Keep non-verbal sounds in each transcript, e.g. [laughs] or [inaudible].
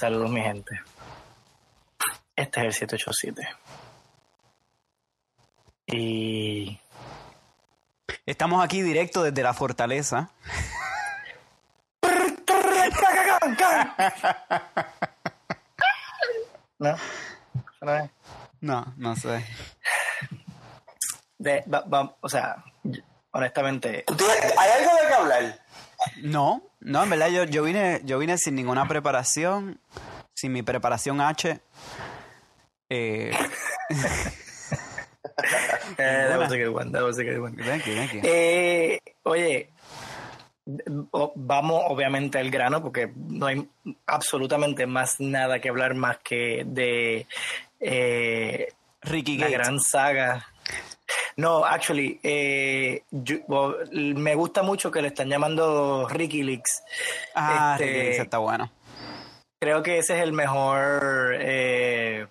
Saludos, mi gente. Este es el 787. Y. Estamos aquí directo desde la fortaleza. [laughs] ¿No? ¿No? No, no sé. De- va- va- o sea, honestamente, ¿Tú tienes- ¿Hay algo de qué hablar? No, no, en verdad yo, yo vine, yo vine sin ninguna preparación, sin mi preparación H. Eh, [laughs] eh, that was a good one, that was a good one. thank you, thank you. Eh, oye, vamos obviamente al grano porque no hay absolutamente más nada que hablar más que de eh, Ricky la Gates. gran saga. No, actually, eh, yo- well, me gusta mucho que le están llamando Ricky Leaks. Ah, este- Ricky Gates está bueno. Creo que ese es el mejor eh,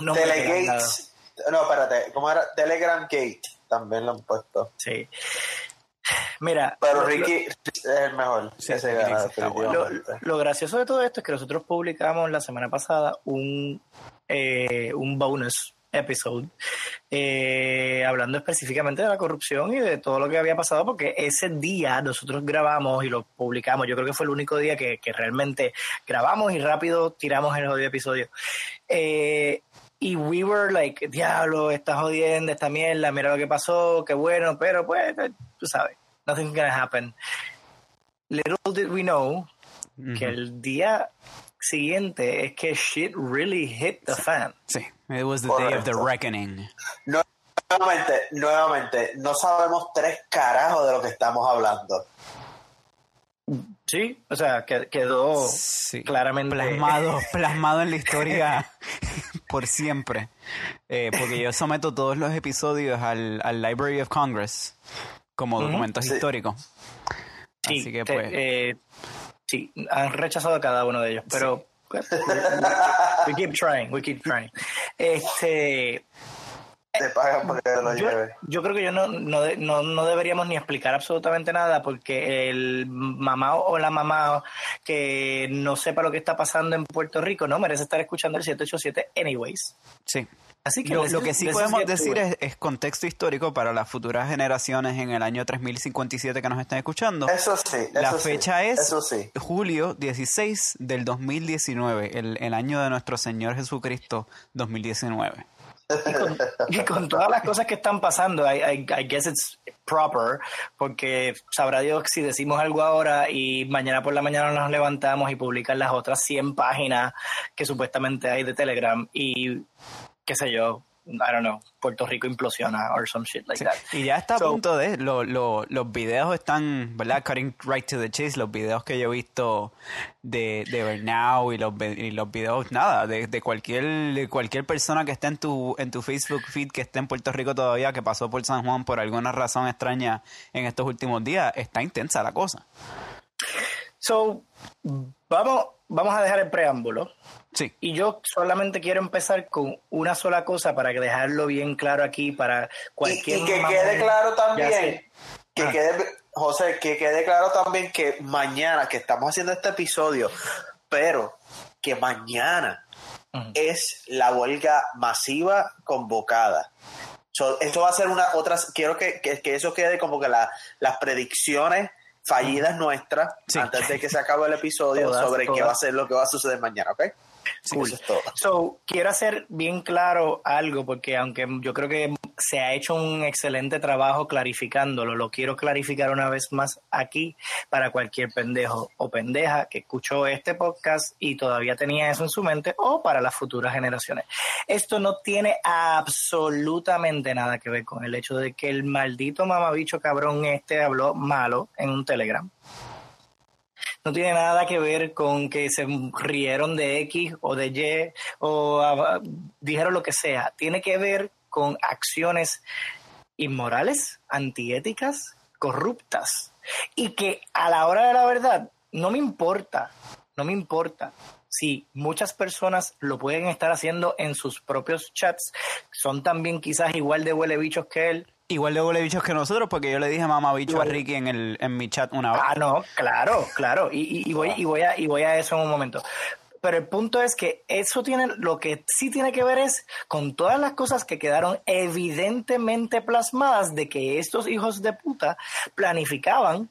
dado. Telegates. No, espérate. ¿Cómo era? Telegram Gate. También lo han puesto. Sí. Mira, Pero lo- Ricky es el mejor. Sí, Ese gana, está Lo, lo gracioso de todo esto es que nosotros publicamos la semana pasada un, eh, un bonus episode eh, hablando específicamente de la corrupción y de todo lo que había pasado porque ese día nosotros grabamos y lo publicamos. Yo creo que fue el único día que, que realmente grabamos y rápido tiramos el jodido episodio. Eh, y we were like diablo estás jodiendo esta mierda mira lo que pasó qué bueno pero pues tú sabes nothing's gonna happen. Little did we know que el día siguiente es que shit really hit the fan. Sí, it was the day of the reckoning. Nuevamente, nuevamente, no sabemos tres carajos de lo que estamos hablando. Sí, o sea, que quedó Sí, claramente plasmado, [laughs] plasmado en la historia [laughs] por siempre. Eh, porque yo someto todos los episodios al, al Library of Congress como documentos históricos. Sí, Así que te- pues, eh, sí, han rechazado a cada uno de ellos, pero [laughs] we keep trying, we keep trying. Este, Te pagan porque lo yo, lleve. yo creo que yo no, no, no, no deberíamos ni explicar absolutamente nada porque el mamá o la mamá que no sepa lo que está pasando en Puerto Rico no merece estar escuchando el 787 anyways. sí. Así que Lo, que sí podemos decir es, es contexto histórico para las futuras generaciones en el año 3057 que nos estén escuchando. Eso sí. Eso La sí, fecha es Eso sí. julio 16 del 2019, el, el año de nuestro Señor Jesucristo 2019. y con, y con todas las cosas que están pasando, I, I- I guess it's proper, porque sabrá Dios si decimos algo ahora y mañana por la mañana nos levantamos y publican las otras 100 páginas que supuestamente hay de Telegram y qué sé yo, I don't know, Puerto Rico implosiona or some shit like Sí. that. Y ya está a punto de, lo- lo- los videos están, ¿verdad? Cutting right to the chase, los videos que yo he visto de, de Bernau y los, y los videos, nada, de, de cualquier de cualquier persona que esté en tu, en tu Facebook feed que esté en Puerto Rico todavía, que pasó por San Juan por alguna razón extraña en estos últimos días, está intensa la cosa. So, vamos, vamos a dejar el preámbulo. Sí, Y yo solamente quiero empezar con una sola cosa para que dejarlo bien claro aquí para Y, cualquier y que mamá- quede claro también, que Ah. quede, José, que quede claro también que mañana, que estamos haciendo este episodio, pero que mañana es la huelga masiva convocada. So, esto va a ser una otra, quiero que, que, que eso quede como que la- las predicciones fallidas nuestras Sí. antes de que se acabe el episodio [laughs] Todas, sobre qué va a ser lo que va a suceder mañana, ¿ok? Cool. Eso es todo. So, quiero hacer bien claro algo, porque aunque yo creo que se ha hecho un excelente trabajo clarificándolo, lo quiero clarificar una vez más aquí para cualquier pendejo o pendeja que escuchó este podcast y todavía tenía eso en su mente o para las futuras generaciones. Esto no tiene absolutamente nada que ver con el hecho de que el maldito mamabicho cabrón este habló malo en un telegram. No tiene nada que ver con que se rieron de X o de Y o ah, dijeron lo que sea. Tiene que ver con acciones inmorales, antiéticas, corruptas. Y que a la hora de la verdad no me importa, no me importa si muchas personas lo pueden estar haciendo en sus propios chats, son también quizás igual de huele bichos que él, igual de huele bichos que nosotros, porque yo le dije mamá bicho a. Ricky en, el, en mi chat una vez. Ah, no, claro, claro. Y, y- y voy, y, voy a, y voy a eso en un momento. pero el punto es que eso tiene, lo que sí tiene que ver es con todas las cosas que quedaron evidentemente plasmadas de que estos hijos de puta planificaban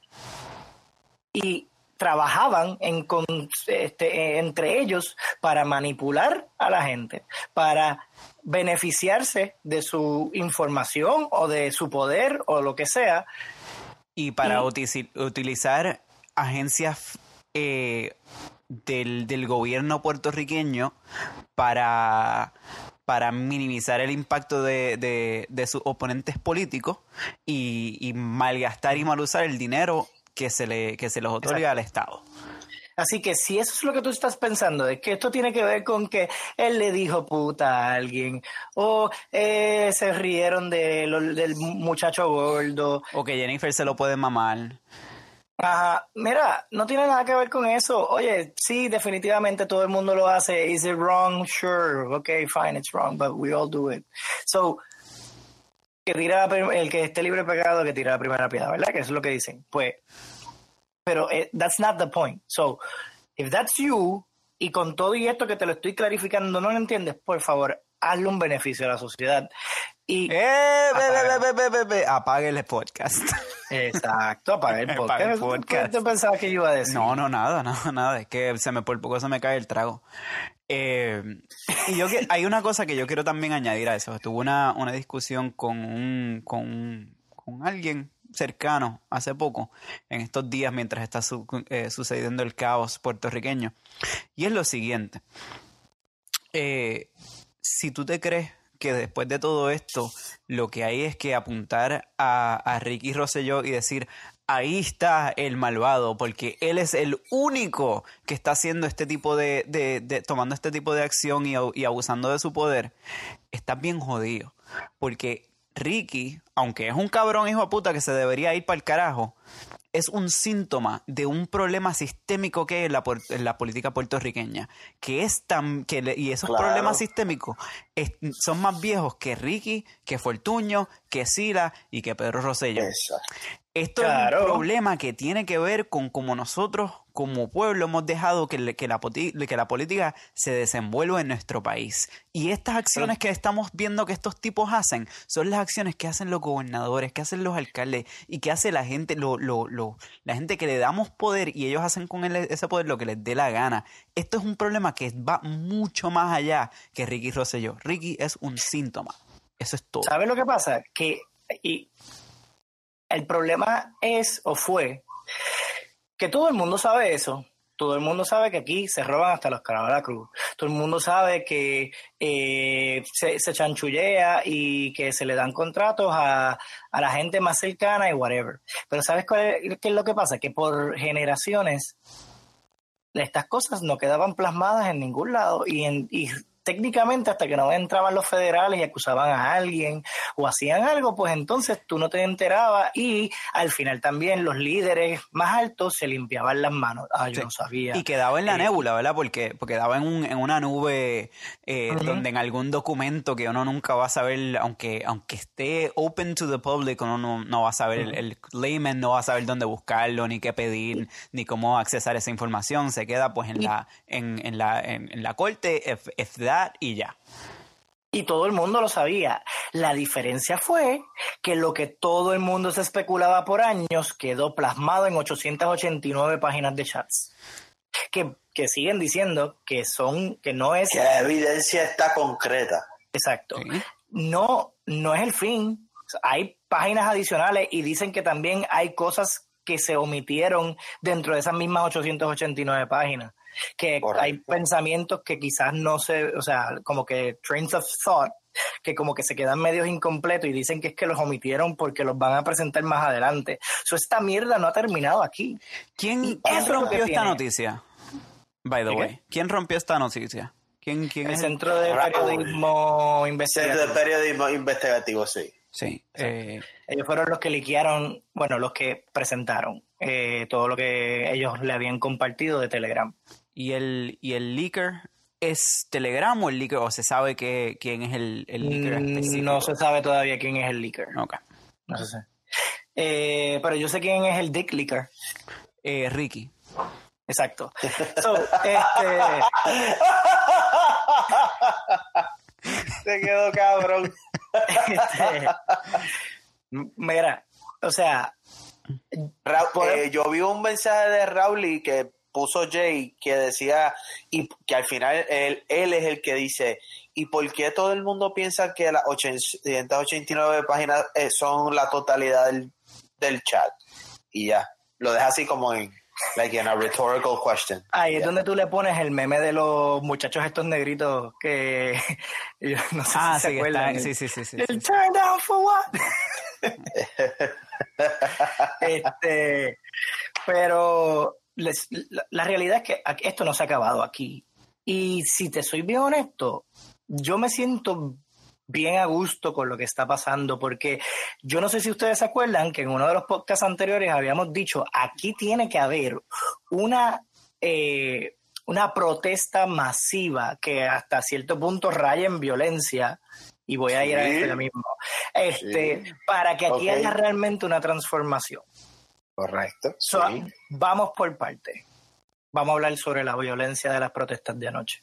y trabajaban en, con, este, entre ellos para manipular a la gente, para beneficiarse de su información o de su poder o lo que sea. Y para utilizar agencias eh, del, del, gobierno puertorriqueño para, para minimizar el impacto de, de, sus oponentes políticos y, y, malgastar y mal usar el dinero que se, le, que se les otorga al Estado. Así que si eso es lo que tú estás pensando, de que esto tiene que ver con que él le dijo puta a alguien, o eh, se rieron de del muchacho gordo. O que Jennifer se lo puede mamar. Ajá, mira, no tiene nada que ver con eso. Oye, sí, definitivamente todo el mundo lo hace. Is it wrong? Sure. Okay, fine, it's wrong, but we all do it. So, que tira el que esté libre de pecado, que tira la primera piedra, ¿verdad? Que eso es lo que dicen. Pues, pero eh, that's not the point. So, if that's you, y con todo y esto que te lo estoy clarificando, no lo entiendes, por favor, hazle un beneficio a la sociedad. Y eh, apague el podcast. Exacto, [laughs] apague el podcast. ¿Qué te pensabas que iba a decir? No, no, nada, nada, [laughs] nada. Es que se me por poco se me cae el trago. Eh, y yo que hay una cosa que yo quiero también añadir a eso. Tuve una, una discusión con un, con, con alguien cercano hace poco, en estos días mientras está eh, sucediendo el caos puertorriqueño. Y es lo siguiente. Eh, si tú te crees que después de todo esto, lo que hay es que apuntar a, a Ricky Rosselló y decir, ahí está el malvado, porque él es el único que está haciendo este tipo de, de, tomando este tipo de acción y, y, abusando de su poder, está bien jodido. Porque Ricky, aunque es un cabrón hijo de puta que se debería ir para el carajo, es un síntoma de un problema sistémico que hay en la, en la política puertorriqueña. Que es tan. Que y esos problemas sistémicos son más viejos que Ricky, que Fortuño, que Sila y que Pedro Rosselló. Esto es un problema que tiene que ver con cómo nosotros como pueblo hemos dejado que, que, la, que la política se desenvuelva en nuestro país. Y estas acciones que estamos viendo que estos tipos hacen son las acciones que hacen los gobernadores, que hacen los alcaldes y que hace la gente, lo, lo, lo, la gente que le damos poder y ellos hacen con ese poder lo que les dé la gana. Esto es un problema que va mucho más allá que Ricky Rosselló. Ricky es un síntoma. Eso es todo. ¿Sabes lo que pasa? Que y el problema es o fue que todo el mundo sabe eso. Todo el mundo sabe que aquí se roban hasta los carabos de la cruz. Todo el mundo sabe que eh, se, chanchullea y que se le dan contratos a, a, la gente más cercana y whatever. Pero ¿sabes qué es lo que pasa? Que por generaciones estas cosas no quedaban plasmadas en ningún lado y, en, técnicamente hasta que no entraban los federales y acusaban a alguien o hacían algo, pues entonces tú no te enterabas y al final también los líderes más altos se limpiaban las manos. Ah, yo no sabía. Y quedaba en la eh, nebula, ¿verdad? Porque, porque quedaba en, un, en una nube eh, donde en algún documento que uno nunca va a saber, aunque, aunque esté open to the public, uno no, va a saber, el, layman no va a saber dónde buscarlo, ni qué pedir, ni cómo accesar esa información. Se queda pues en la, en, en la, en, la corte, if, if y ya. Y todo el mundo lo sabía. La diferencia fue que lo que todo el mundo se especulaba por años quedó plasmado en 889 páginas de chats. Que, que siguen diciendo que son, que no es. Que la evidencia está concreta. Exacto. No, no es el fin. Hay páginas adicionales y dicen que también hay cosas que se omitieron dentro de esas mismas 889 páginas que hay pensamientos que quizás no se, o sea, como que trains of thought, que como que se quedan medios incompletos y dicen que es que los omitieron porque los van a presentar más adelante. So, esta mierda no ha terminado aquí. ¿Quién, rompió esta noticia? By the way, ¿quién rompió esta noticia? ¿Quién, quién el Centro de Periodismo Investigativo. Centro de Periodismo Investigativo, sí. Sí. Eh, ellos fueron los que liquearon, bueno, los que presentaron eh, todo lo que ellos le habían compartido de Telegram. ¿Y el, y el leaker es Telegram o el leaker? ¿O se sabe que, quién es el, el leaker mm, No se sabe todavía quién es el leaker. Ok. No se sé. Eh, pero yo sé quién es el Dick Leaker. Eh, Ricky. Exacto. [laughs] So, este, Se quedó cabrón. este, mira, o sea, Ra- eh, yo vi un mensaje de Rowley que puso Jay que decía y que al final él, él es el que dice ¿y por qué todo el mundo piensa que las 889 páginas eh, son la totalidad del, del chat? Y ya, lo deja así como en like in a rhetorical question. ahí es donde tú le pones el meme de los muchachos estos negritos que [laughs] yo no sé Ah, si se sí, acuerdan. está, sí, sí, sí, sí, El sí. turn down for what? [laughs] este, pero les- la, la realidad es que esto no se ha acabado aquí. Y si te soy bien honesto, yo me siento bien a gusto con lo que está pasando, porque yo no sé si ustedes se acuerdan que en uno de los podcasts anteriores habíamos dicho, aquí tiene que haber una, eh, una protesta masiva que hasta cierto punto raya en violencia, y voy a ir a esto ya mismo, este, Sí. para que aquí haya realmente una transformación. Correcto. So, sí. Vamos por parte. Vamos a hablar sobre la violencia de las protestas de anoche.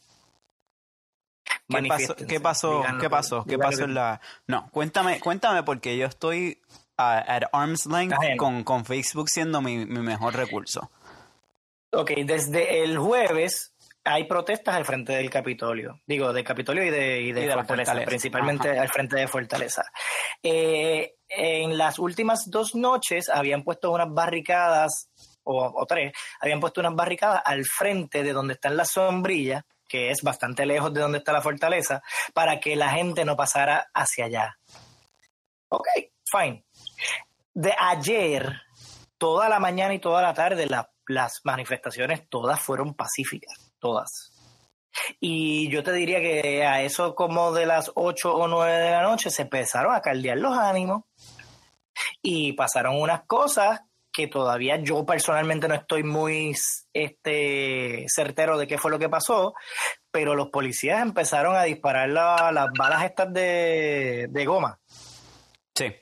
¿Qué pasó? ¿Qué pasó? ¿Qué pasó? ¿Qué digan lo pasó que- en la...? No, cuéntame, cuéntame porque yo estoy a- at arm's length con, con Facebook siendo mi, mi mejor recurso. Ok, desde el jueves hay protestas al frente del Capitolio. Digo, del Capitolio y de, y de Y de la Fortaleza, Fortaleza. principalmente al frente de Fortaleza. Eh, en las últimas dos noches habían puesto unas barricadas, o, tres, habían puesto unas barricadas al frente de donde están las sombrillas, que es bastante lejos de donde está la fortaleza, para que la gente no pasara hacia allá. Ok, fine. De ayer, toda la mañana y toda la tarde, la- las manifestaciones todas fueron pacíficas, todas. Y yo te diría que a eso como de las 8 o 9 de la noche se empezaron a caldear los ánimos y pasaron unas cosas que todavía yo personalmente no estoy muy este, certero de qué fue lo que pasó, pero los policías empezaron a disparar la- las balas estas de, de goma Sí.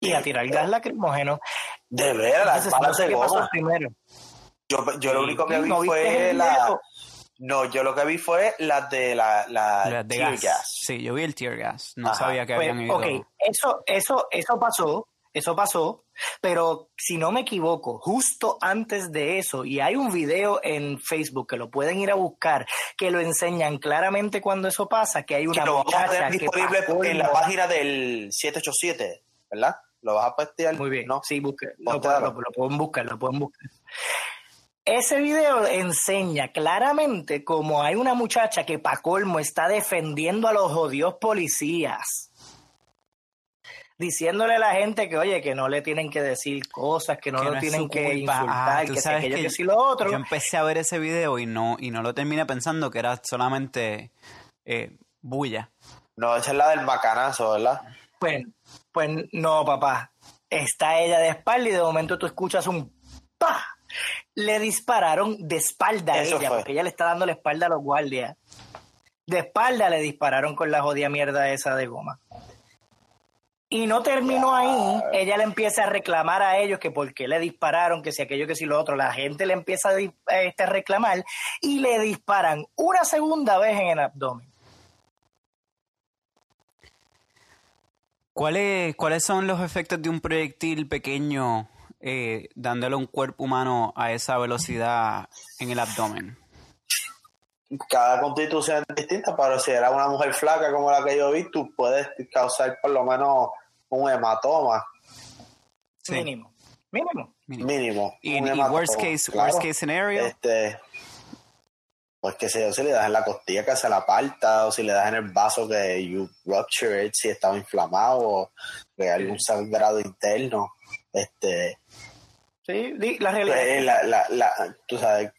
y a tirar gas lacrimógeno. De veras, las Entonces, no balas sé de qué pasó goma. primero. Yo, yo lo único que vi ¿No viste fue el la. video? No, yo lo que vi fue las de la, la, de tear gas. gas. Sí, yo vi el tear gas. No Ajá. sabía que Pues, habían ido. ok, eso, eso, eso pasó, eso pasó, pero si no me equivoco, justo antes de eso, y hay un video en Facebook que lo pueden ir a buscar, que lo enseñan claramente cuando eso pasa, que hay Que una lo vamos a tener que disponible en la página del 787, ¿verdad? ¿Lo vas a postear? Muy bien, ¿No? sí, busque, lo, lo- lo pueden buscar, lo pueden buscar. Ese video enseña claramente cómo hay una muchacha que pa' colmo está defendiendo a los odios policías. Diciéndole a la gente que, oye, que no le tienen que decir cosas, que no Que lo no tienen que insultar, Ah, tú que aquello, que que si lo otro. Yo empecé a ver ese video y no, y no lo terminé pensando que era solamente eh, bulla. No, esa es la del macanazo, ¿verdad? Pues, pues no, papá. Está ella de espalda y de momento tú escuchas un ¡pa! Le dispararon de espalda a Eso ella, fue. porque ella le está dando la espalda a los guardias. De espalda le dispararon con la jodida mierda esa de goma. Y no terminó ahí, ella le empieza a reclamar a ellos que por qué le dispararon, que si aquello, que si lo otro. La gente le empieza a, este, a reclamar y le disparan una segunda vez en el abdomen. ¿Cuáles, ¿Cuáles son los efectos de un proyectil pequeño eh, dándole un cuerpo humano a esa velocidad en el abdomen? Cada constitución es distinta, pero si era una mujer flaca como la que yo vi, tú puedes causar por lo menos un hematoma Sí. Mínimo. Mínimo. mínimo. mínimo. Y, worst case, claro. worst case scenario, Este, pues que sé yo, si le das en la costilla que se la aparta, o si le das en el vaso que you rupture it, si estaba inflamado, o que hay algún sangrado interno. Este, Sí, la realidad. pues, la, la, la, tú sabes,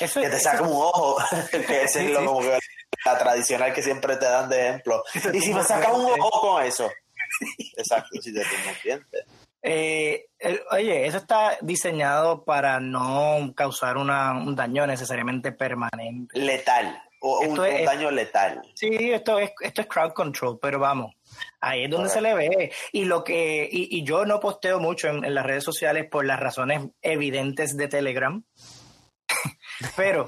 eso, que te saca un ojo, [laughs] que Sí, es lo sí. como que la tradicional que siempre te dan de ejemplo. Y si me saca un ojo con eso. Exacto, si te diente. Eh, el- oye, eso está diseñado para no causar una, un daño necesariamente permanente. Letal, o un, es- un daño letal. Sí, esto es, esto es crowd control, pero vamos, ahí es donde se le ve. Y lo que, y, y yo no posteo mucho en, en las redes sociales por las razones evidentes de Telegram. [laughs] Pero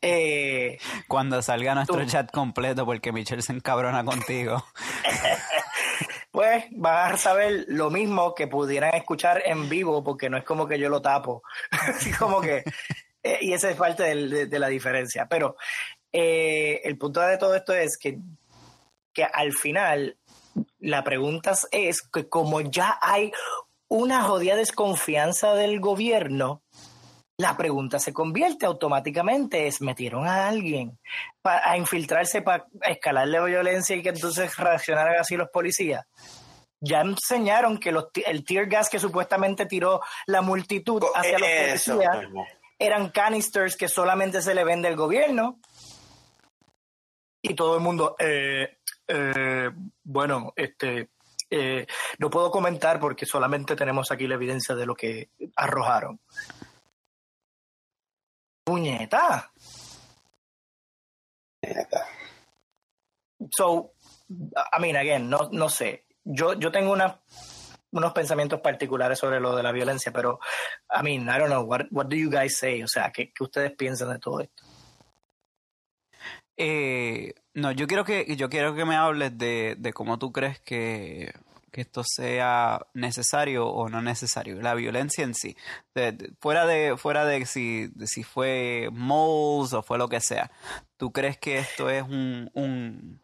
eh, cuando salga nuestro chat completo porque Michelle se encabrona contigo. [laughs] pues van a saber lo mismo que pudieran escuchar en vivo porque no es como que yo lo tapo. [laughs] como que eh, y esa es parte de, la diferencia. Pero eh, el punto de todo esto es que, que al final la pregunta es que como ya hay una jodida desconfianza del gobierno, la pregunta se convierte automáticamente es, ¿metieron a alguien para, a infiltrarse para escalar la violencia y que entonces reaccionaran así los policías? Ya enseñaron que los, el tear gas que supuestamente tiró la multitud hacia los policías eran canisters que solamente se le vende al gobierno. Y todo el mundo, eh, eh, bueno, este, eh, no puedo comentar porque solamente tenemos aquí la evidencia de lo que arrojaron. Puñeta. So, I mean, again, no, no sé. Yo, yo tengo una unos pensamientos particulares sobre lo de la violencia, pero, I mean, I don't know, what, what do you guys say? O sea, ¿qué, qué ustedes piensan de todo esto? Eh, no, yo quiero que yo quiero que me hables de, de cómo tú crees que, que, esto sea necesario o no necesario, la violencia en sí, fuera de fuera de si, de si fue moles o fue lo que sea. ¿Tú crees que esto es un, un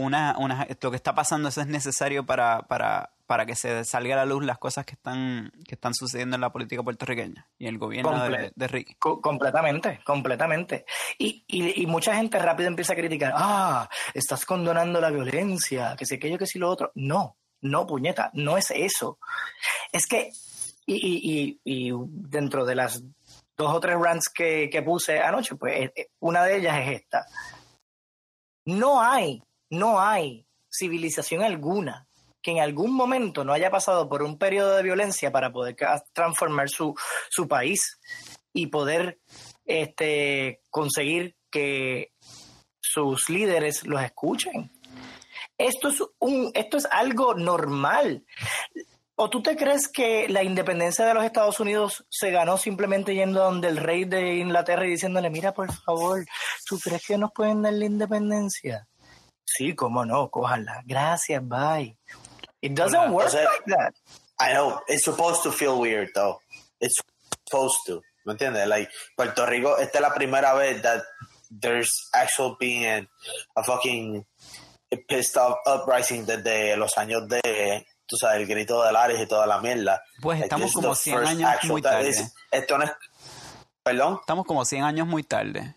una, una, lo que está pasando eso es necesario para, para, para que se salga a la luz las cosas que están, que están sucediendo en la política puertorriqueña y en el gobierno de, de, Ricky. completamente, completamente. Y, y, y, mucha gente rápido empieza a criticar, ah, estás condonando la violencia, que sé aquello, que si lo otro. No, no, puñeta, no es eso. Es que, y, y, y dentro de las dos o tres rants que, que puse anoche, pues eh, eh, una de ellas es esta. No hay no hay civilización alguna que en algún momento no haya pasado por un periodo de violencia para poder transformar su, su país y poder este, conseguir que sus líderes los escuchen. Esto es, un, esto es algo normal. ¿O tú te crees que la independencia de los Estados Unidos se ganó simplemente yendo donde el rey de Inglaterra y diciéndole, mira, por favor, ¿tú crees que nos pueden dar la independencia? Sí, cómo no, cójala. Gracias, bye. It doesn't work like that. I know. It's supposed to feel weird, though. It's supposed to. ¿Me entiendes? Like, Puerto Rico, esta es la primera vez that there's actual being a fucking pissed off uprising desde los años de, tú sabes, el grito de Lares y toda la mierda. Pues estamos como 100 años muy tarde. esto no es... ¿Perdón? Estamos como 100 años muy tarde.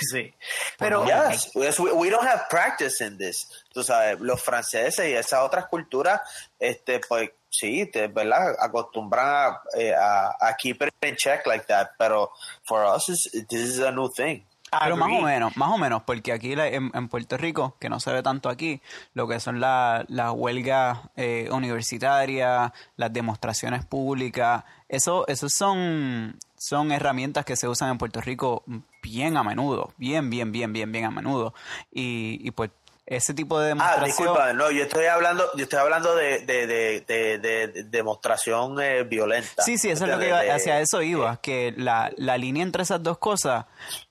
Sí. Pero. Yes, we, don't have practice in this. Tú sabes, los franceses y esas otras culturas, este, pues sí, te, ¿verdad? Acostumbran a, eh, a, a, keep it in check like that. Pero for us, this is a new thing. Pero más o menos, más o menos, porque aquí en, Puerto Rico, que no se ve tanto aquí, lo que son las la huelgas eh, universitarias, las demostraciones públicas, eso, eso son, son herramientas que se usan en Puerto Rico bien a menudo, bien, bien, bien, bien, bien a menudo. Y, y pues ese tipo de demostración. Ah, disculpa, no, yo estoy hablando, yo estoy hablando de, de, de, de demostración eh, violenta. Sí, sí, eso es lo que iba, hacia eso iba, que la, la línea entre esas dos cosas,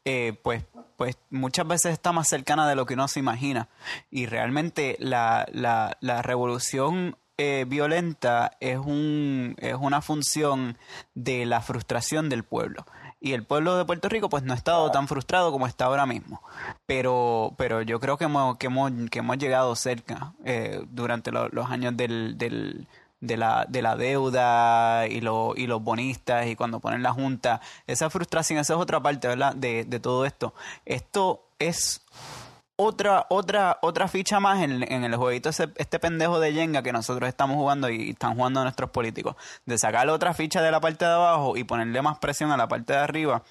eh, pues, pues muchas veces está más cercana de lo que uno se imagina. Y realmente la, la, la revolución eh, violenta es, un, es una función de la frustración del pueblo y el pueblo de Puerto Rico pues no ha estado tan frustrado como está ahora mismo. Pero, pero yo creo que hemos, que hemos, que hemos llegado cerca eh, durante los años del, del, de, la, de la deuda y, lo, y los bonistas y cuando ponen la junta. Esa frustración, esa es otra parte ¿verdad? De, de todo esto. Esto es otra, otra, otra ficha más en, el jueguito, este pendejo de Jenga que nosotros estamos jugando y están jugando nuestros políticos, de sacar otra ficha de la parte de abajo y ponerle más presión a la parte de arriba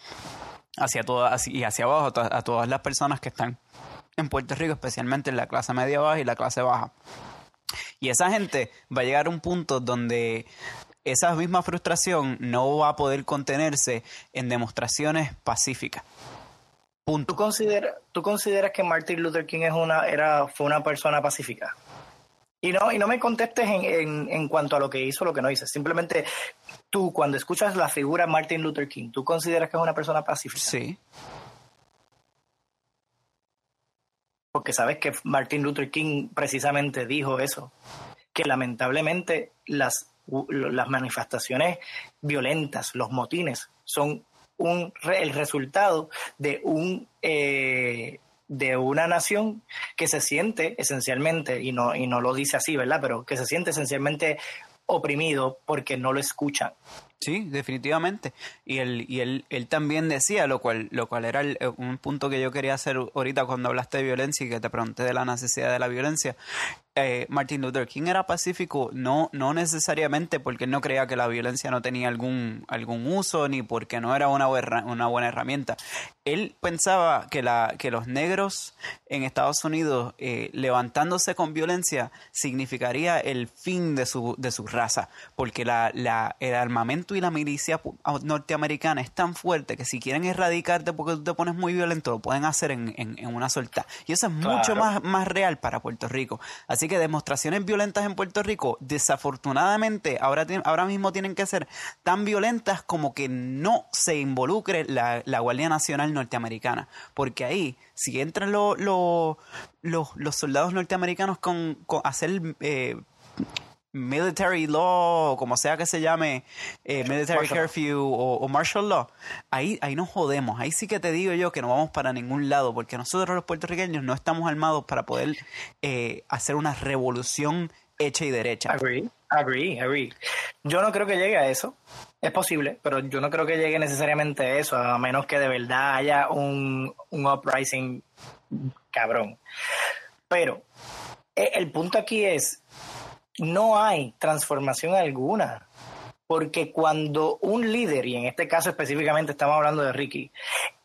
hacia todas y hacia abajo a, todas las personas que están en Puerto Rico, especialmente en la clase media baja y la clase baja. Y esa gente va a llegar a un punto donde esa misma frustración no va a poder contenerse en demostraciones pacíficas. ¿Tú, consideras, ¿Tú consideras que Martin Luther King es una, era, fue una persona pacífica? Y no, y no me contestes en, en, en cuanto a lo que hizo o lo que no hizo. Simplemente tú, cuando escuchas la figura Martin Luther King, ¿tú consideras que es una persona pacífica? Sí. Porque sabes que Martin Luther King precisamente dijo eso, que lamentablemente las, las manifestaciones violentas, los motines, son un, el resultado de un... Eh, de una nación que se siente esencialmente, y no, y no lo dice así, ¿verdad? Pero que se siente esencialmente oprimido porque no lo escuchan. Sí, definitivamente. Y él, y él, también decía, lo cual, lo cual era un punto que yo quería hacer ahorita cuando hablaste de violencia y que te pregunté de la necesidad de la violencia. Eh, Martin Luther King era pacífico, no, no necesariamente porque él no creía que la violencia no tenía algún, algún uso ni porque no era una, buena, una buena herramienta. Él pensaba que, la, que los negros en Estados Unidos eh, levantándose con violencia significaría el fin de su, de su raza, porque la, la, el armamento y la milicia norteamericana es tan fuerte que si quieren erradicarte porque tú te pones muy violento, lo pueden hacer en, en, en una solta. Y eso es claro. mucho más, más real para Puerto Rico. Así que demostraciones violentas en Puerto Rico, desafortunadamente, ahora, ahora mismo tienen que ser tan violentas como que no se involucre la, la Guardia Nacional norteamericana. Porque ahí, si entran los lo, lo, los soldados norteamericanos con, con hacer... Eh, military law, o como sea que se llame, eh, military martial. curfew o, o, martial law, ahí, ahí nos jodemos. Ahí sí que te digo yo que no vamos para ningún lado, porque nosotros los puertorriqueños no estamos armados para poder eh, hacer una revolución hecha y derecha. Agree, agree, agree. Yo no creo que llegue a eso. Es posible, pero yo no creo que llegue necesariamente a eso, a menos que de verdad haya un, un uprising cabrón. Pero eh, el punto aquí es no hay transformación alguna. Porque cuando un líder, y en este caso específicamente estamos hablando de Ricky,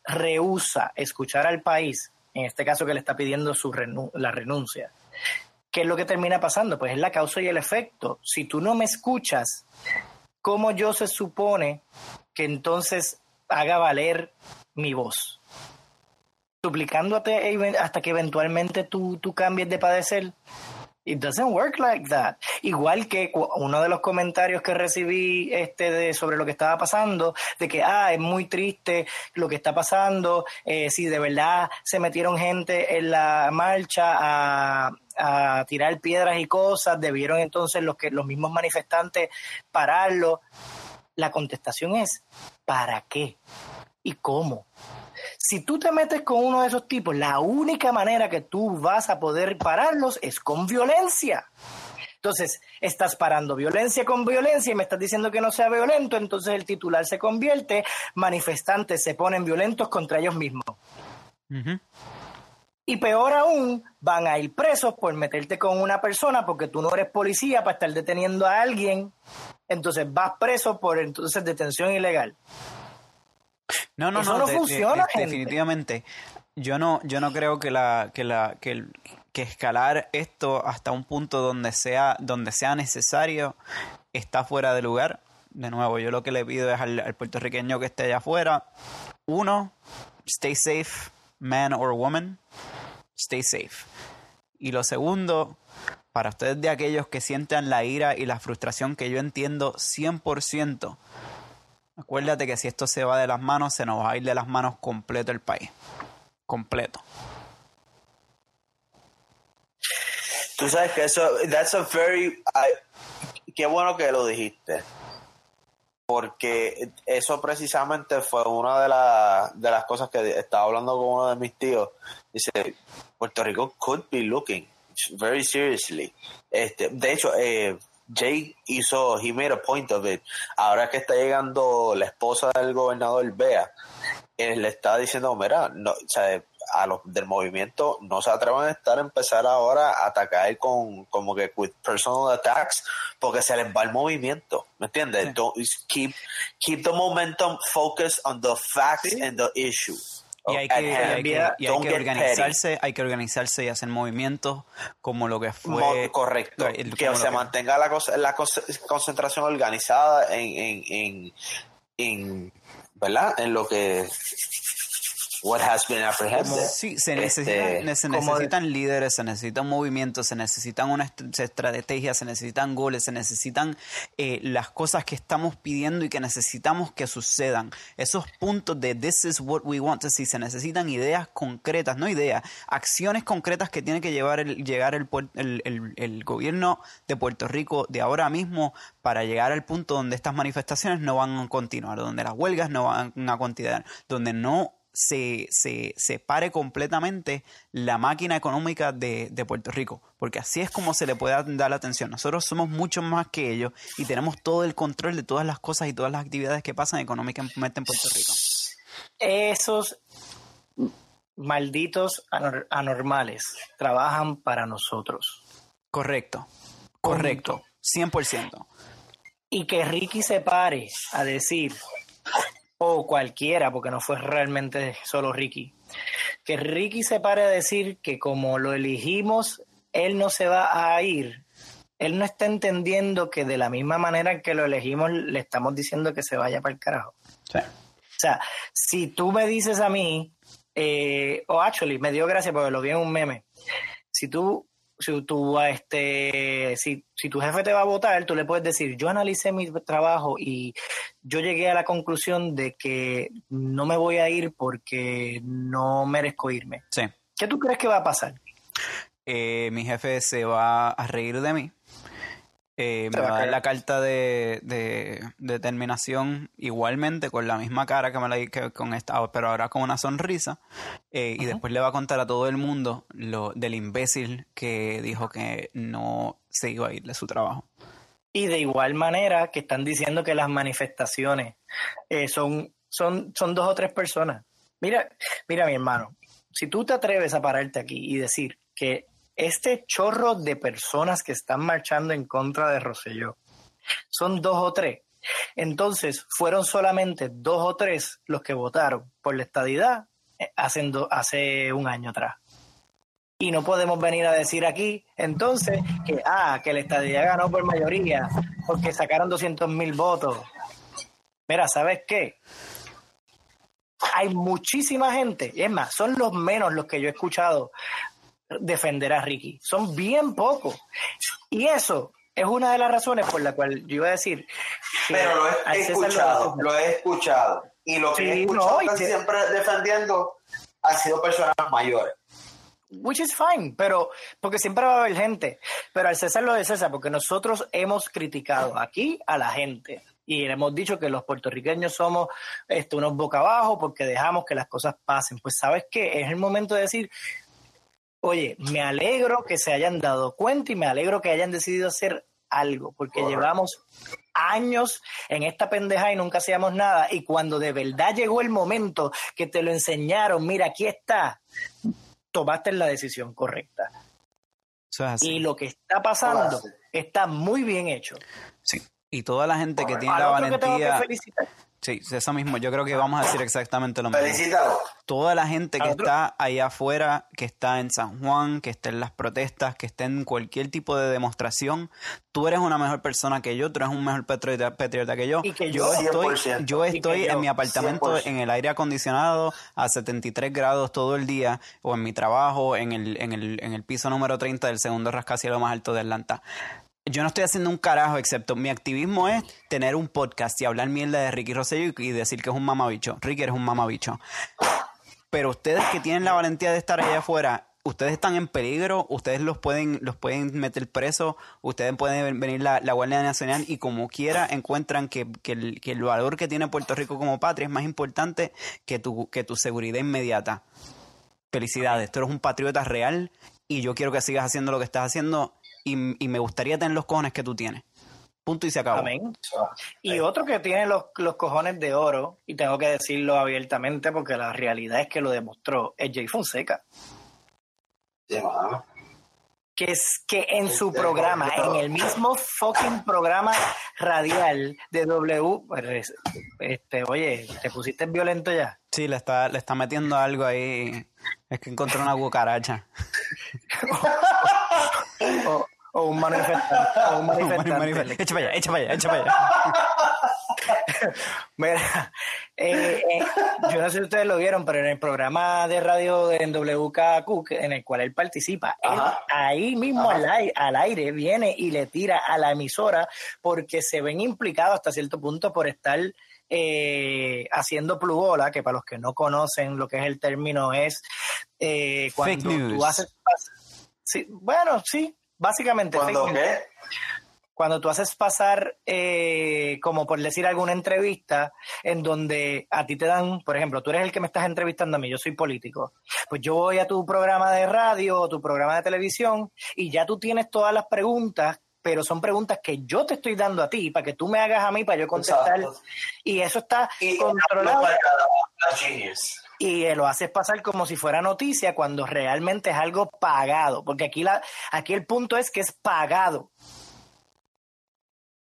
rehúsa escuchar al país, en este caso que le está pidiendo su la renuncia, ¿qué es lo que termina pasando? Pues es la causa y el efecto. Si tú no me escuchas, ¿cómo yo se supone que entonces haga valer mi voz? Suplicándote hasta que eventualmente tú, tú cambies de padecer. It doesn't work like that. Igual que uno de los comentarios que recibí este de, sobre lo que estaba pasando, de que ah, es muy triste lo que está pasando, eh, si de verdad se metieron gente en la marcha a, a tirar piedras y cosas, debieron entonces los que los mismos manifestantes pararlo. La contestación es ¿para qué? ¿Y cómo? Si tú te metes con uno de esos tipos, la única manera que tú vas a poder pararlos es con violencia. Entonces, estás parando violencia con violencia y me estás diciendo que no sea violento, entonces el titular se convierte, manifestantes se ponen violentos contra ellos mismos. Uh -huh. Y peor aún, van a ir presos por meterte con una persona porque tú no eres policía para estar deteniendo a alguien. Entonces vas preso por entonces detención ilegal. No, no, Eso no, no de- funciona, de- definitivamente. Yo no, yo no creo que la, que la, que, el- que escalar esto hasta un punto donde sea, donde sea necesario está fuera de lugar. De nuevo, yo lo que le pido es al, al puertorriqueño que esté allá afuera, uno, stay safe, man or woman, stay safe. Y lo segundo, para ustedes de aquellos que sientan la ira y la frustración que yo entiendo 100%, Acuérdate que si esto se va de las manos, se nos va a ir de las manos completo el país. Completo. Tú sabes que eso, that's a very, I- qué bueno que lo dijiste. Porque eso precisamente fue una de, la- de las cosas que estaba hablando con uno de mis tíos. Dice, Puerto Rico could be looking very seriously. Este, de hecho, eh, Jay hizo, he made a point of it. Ahora que está llegando la esposa del gobernador Bea, él le está diciendo, mira, no, o sea, a los del movimiento no se atrevan a estar empezar ahora a atacar con como que with personal attacks porque se les va el movimiento, ¿me entiendes? Sí. Don't- keep keep the momentum focused on the facts Sí. and the issue. Y hay que, y hand. hay que- y hay Don't que get organizarse, hay que organizarse y hacer movimientos como lo que fue correcto. el- que se que- mantenga la, concentración organizada en, en, en, en- verdad en lo que what has been apprehended. Sí, se Este, necesitan, se de- líderes, se necesitan movimientos, se necesitan una est- estrategia, se necesitan goles, se necesitan eh, las cosas que estamos pidiendo y que necesitamos que sucedan. Esos puntos de this is what we want to see, se necesitan ideas concretas, no ideas, acciones concretas que tiene que llevar el, llegar el, el- el gobierno de Puerto Rico de ahora mismo para llegar al punto donde estas manifestaciones no van a continuar, donde las huelgas no van a continuar, donde no se, se, se pare completamente la máquina económica de, de Puerto Rico, porque así es como se le puede dar la atención. Nosotros somos mucho más que ellos y tenemos todo el control de todas las cosas y todas las actividades que pasan económicamente en Puerto Rico. Esos malditos anor- anormales trabajan para nosotros. Correcto, correcto, 100%. Y que Ricky se pare a decir, o cualquiera, porque no fue realmente solo Ricky, que Ricky se pare a decir que como lo elegimos, él no se va a ir. Él no está entendiendo que de la misma manera que lo elegimos, le estamos diciendo que se vaya para el carajo. Sí. O sea, si tú me dices a mí, eh, o actually, me dio gracia porque lo vi en un meme. Si tú, si tú, este, si, si tu jefe te va a votar, tú le puedes decir, yo analicé mi trabajo y yo llegué a la conclusión de que no me voy a ir porque no merezco irme. Sí. ¿Qué tú crees que va a pasar? Eh, mi jefe se va a reír de mí. Eh, me va a dar la carta de, de, de terminación igualmente con la misma cara que me la di que con esta, pero ahora con una sonrisa. Eh, Y después le va a contar a todo el mundo lo del imbécil que dijo que no se iba a ir de su trabajo. Y de igual manera que están diciendo que las manifestaciones eh, son, son, son dos o tres personas. Mira, mira, mi hermano, si tú te atreves a pararte aquí y decir que este chorro de personas que están marchando en contra de Rosselló son dos o tres, entonces fueron solamente dos o tres los que votaron por la estadidad eh, hace, hace un año atrás. Y no podemos venir a decir aquí, entonces, que, ah, que la estadía ganó por mayoría, porque sacaron 200 mil votos. Mira, ¿sabes qué? Hay muchísima gente, y es más, son los menos los que yo he escuchado defender a Ricky. Son bien pocos. Y eso es una de las razones por la cual yo iba a decir. que Pero lo he lo escuchado, lo he escuchado. Y lo que Sí, he escuchado no, te- siempre defendiendo han sido personas mayores. Which is fine, pero porque siempre va a haber gente. Pero al César lo de César, porque nosotros hemos criticado aquí a la gente y hemos dicho que los puertorriqueños somos este, unos boca abajo porque dejamos que las cosas pasen. Pues sabes qué, es el momento de decir, oye, me alegro que se hayan dado cuenta y me alegro que hayan decidido hacer algo, porque Correcto. llevamos años en esta pendeja y nunca hacíamos nada. Y cuando de verdad llegó el momento que te lo enseñaron, mira, aquí está, tomaste la decisión correcta. Eso es así. Y lo que está pasando está muy bien hecho. Sí. Y toda la gente que tiene la otro que Sí, eso mismo. Yo creo que vamos a decir exactamente lo mismo. Felicítalo. toda la gente que está allá afuera, que está en San Juan, que está en las protestas, que está en cualquier tipo de demostración, tú eres una mejor persona que yo, tú eres un mejor patriota, patriota que yo. Y que yo yo- estoy, 100%. yo estoy yo, en mi apartamento 100%. en el aire acondicionado a 73 grados todo el día, o en mi trabajo en el, en el, en el piso número 30 del segundo rascacielos más alto de Atlanta. Yo no estoy haciendo un carajo, excepto mi activismo es tener un podcast y hablar mierda de Ricky Rosselló y decir que es un mamabicho. Ricky eres un mamabicho. Pero ustedes que tienen la valentía de estar allá afuera, ustedes están en peligro, ustedes los pueden, los pueden meter presos, ustedes pueden venir la, la Guardia Nacional y como quiera encuentran que el, que el valor que tiene Puerto Rico como patria es más importante que tu, que tu seguridad inmediata. Felicidades, tú eres un patriota real y yo quiero que sigas haciendo lo que estás haciendo y, y me gustaría tener los cojones que tú tienes. Punto y se acabó. Amén. Y otro que tiene los, los cojones de oro, y tengo que decirlo abiertamente porque la realidad es que lo demostró, es Jay Fonseca. Sí. Que es que en su programa, en el mismo fucking programa radial de W, pues, este, oye, te pusiste violento ya. Sí, le está, le está metiendo algo ahí. Es que encontró una cucaracha. [laughs] O, o un manifestante. O un [laughs] manifestante. Echa para allá, echa para allá, echa para [laughs] allá. Mira, Eh, eh, yo no sé si ustedes lo vieron, pero en el programa de radio de WKQ, en el cual él participa, él ahí mismo al aire, al aire, viene y le tira a la emisora porque se ven implicados hasta cierto punto por estar eh, haciendo plugola, que para los que no conocen lo que es el término es eh, cuando tú haces... Sí, bueno, sí, básicamente. ¿Cuándo qué? Cuando tú haces pasar, eh, como por decir alguna entrevista, en donde a ti te dan, por ejemplo, tú eres el que me estás entrevistando a mí, yo soy político, pues yo voy a tu programa de radio o tu programa de televisión y ya tú tienes todas las preguntas pero son preguntas que yo te estoy dando a ti para que tú me hagas a mí para yo contestar. Y eso está controlado. Y lo haces pasar como si fuera noticia cuando realmente es algo pagado, porque aquí, la, aquí el punto es que es pagado.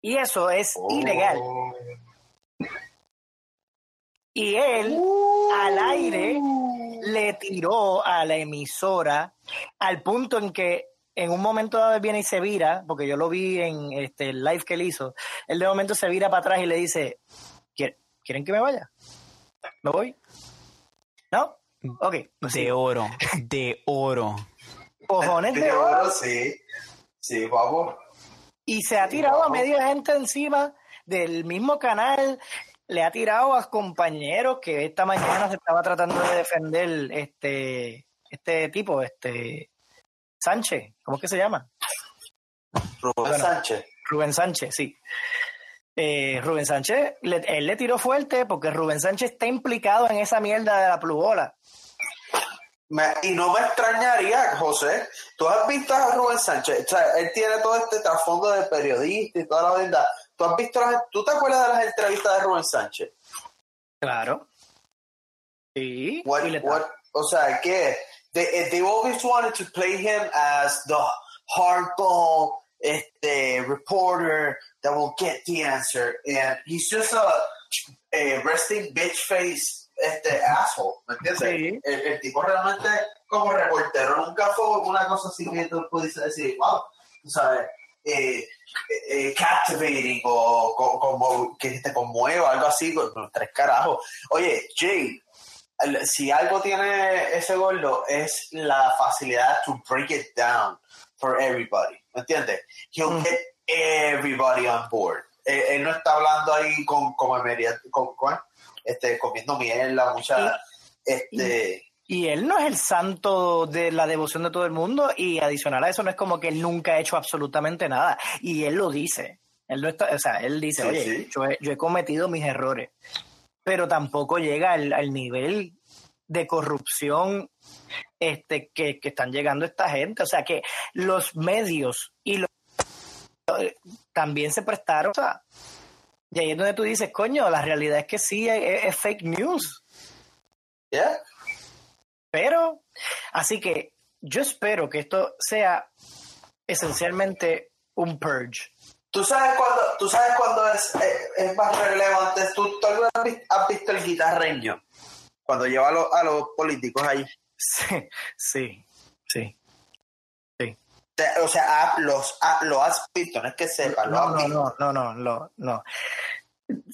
Y eso es oh. ilegal. Y él al aire le tiró a la emisora al punto en que en un momento dado viene y se vira, porque yo lo vi en este el live que él hizo, él de momento se vira para atrás y le dice, ¿quieren que me vaya? ¿Me voy? Ok. Pues de oro, de oro. Cojones de, oro. Sí, sí, vamos. Y se ha tirado a media gente encima del mismo canal, le ha tirado a compañeros que esta mañana se estaba tratando de defender este, este tipo, este Sánchez, ¿cómo es que se llama? Rubén Sánchez. Rubén Sánchez, sí. Eh, Rubén Sánchez, él le tiró fuerte porque Rubén Sánchez está implicado en esa mierda de la plugola. y no me extrañaría, José, tú has visto a Rubén Sánchez, o sea, él tiene todo este trasfondo de periodista y toda la verdad. ¿Tú has visto, tú te acuerdas de las entrevistas de Rubén Sánchez? Claro. Sí. o sea, ¿qué? they eh, they always wanted to play him as the hardball este, reporter that will get the answer, and he's just a, a resting bitch face este asshole, ¿me entiendes? El, el, tipo realmente como reportero nunca fue una cosa así que tú pudiese decir, wow, tú sabes, eh, eh, captivating o, como que te conmueva, algo así, con, tres carajos. Oye, Jay, si algo tiene ese gordo es la facilidad to break it down for everybody, ¿me entiendes? He'll mm. get everybody on board. Él, no está hablando ahí con, con, con, con este, comiendo la mucha... este, y él no es el santo de la devoción de todo el mundo y adicional a eso no es como que él nunca ha hecho absolutamente nada. Y él lo dice. Él no está, o sea, él dice, oye, Yo, he, yo he cometido mis errores pero tampoco llega al, nivel de corrupción este, que, están llegando esta gente. O sea que los medios y los también se prestaron. Y ahí es donde tú dices, coño, la realidad es que sí, es, fake news. Yeah. Pero, así que yo espero que esto sea esencialmente un purge. ¿Tú sabes cuándo, tú sabes cuándo es, eh, es, más relevante? ¿Tú, ¿Tú, alguna vez has visto el guitarreño? Cuando lleva a, a los políticos ahí. Sí, sí, sí. O sea, los, lo has visto, no es que sepas, no, no, no, no, no, no, no.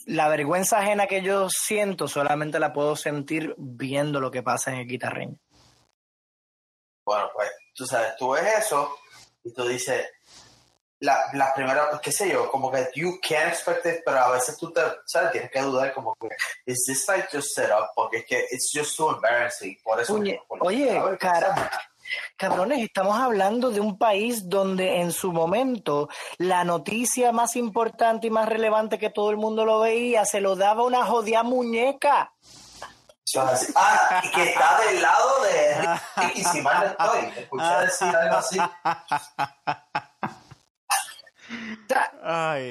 La vergüenza ajena que yo siento solamente la puedo sentir viendo lo que pasa en el guitarreño. Bueno, pues, tú sabes, tú ves eso y tú dices, la, la primera, pues, qué sé yo, como que you can expect it, pero a veces tú te, ¿sabes? Tienes que dudar como que, is this like just set up? Porque es que it's just too embarrassing. Por eso. Oye, oye cara, cabrones, estamos hablando de un país donde en su momento la noticia más importante y más relevante que todo el mundo lo veía se lo daba una jodida muñeca. Ah, y que está del lado de Ricky, si mal no estoy. Escuché decir algo así.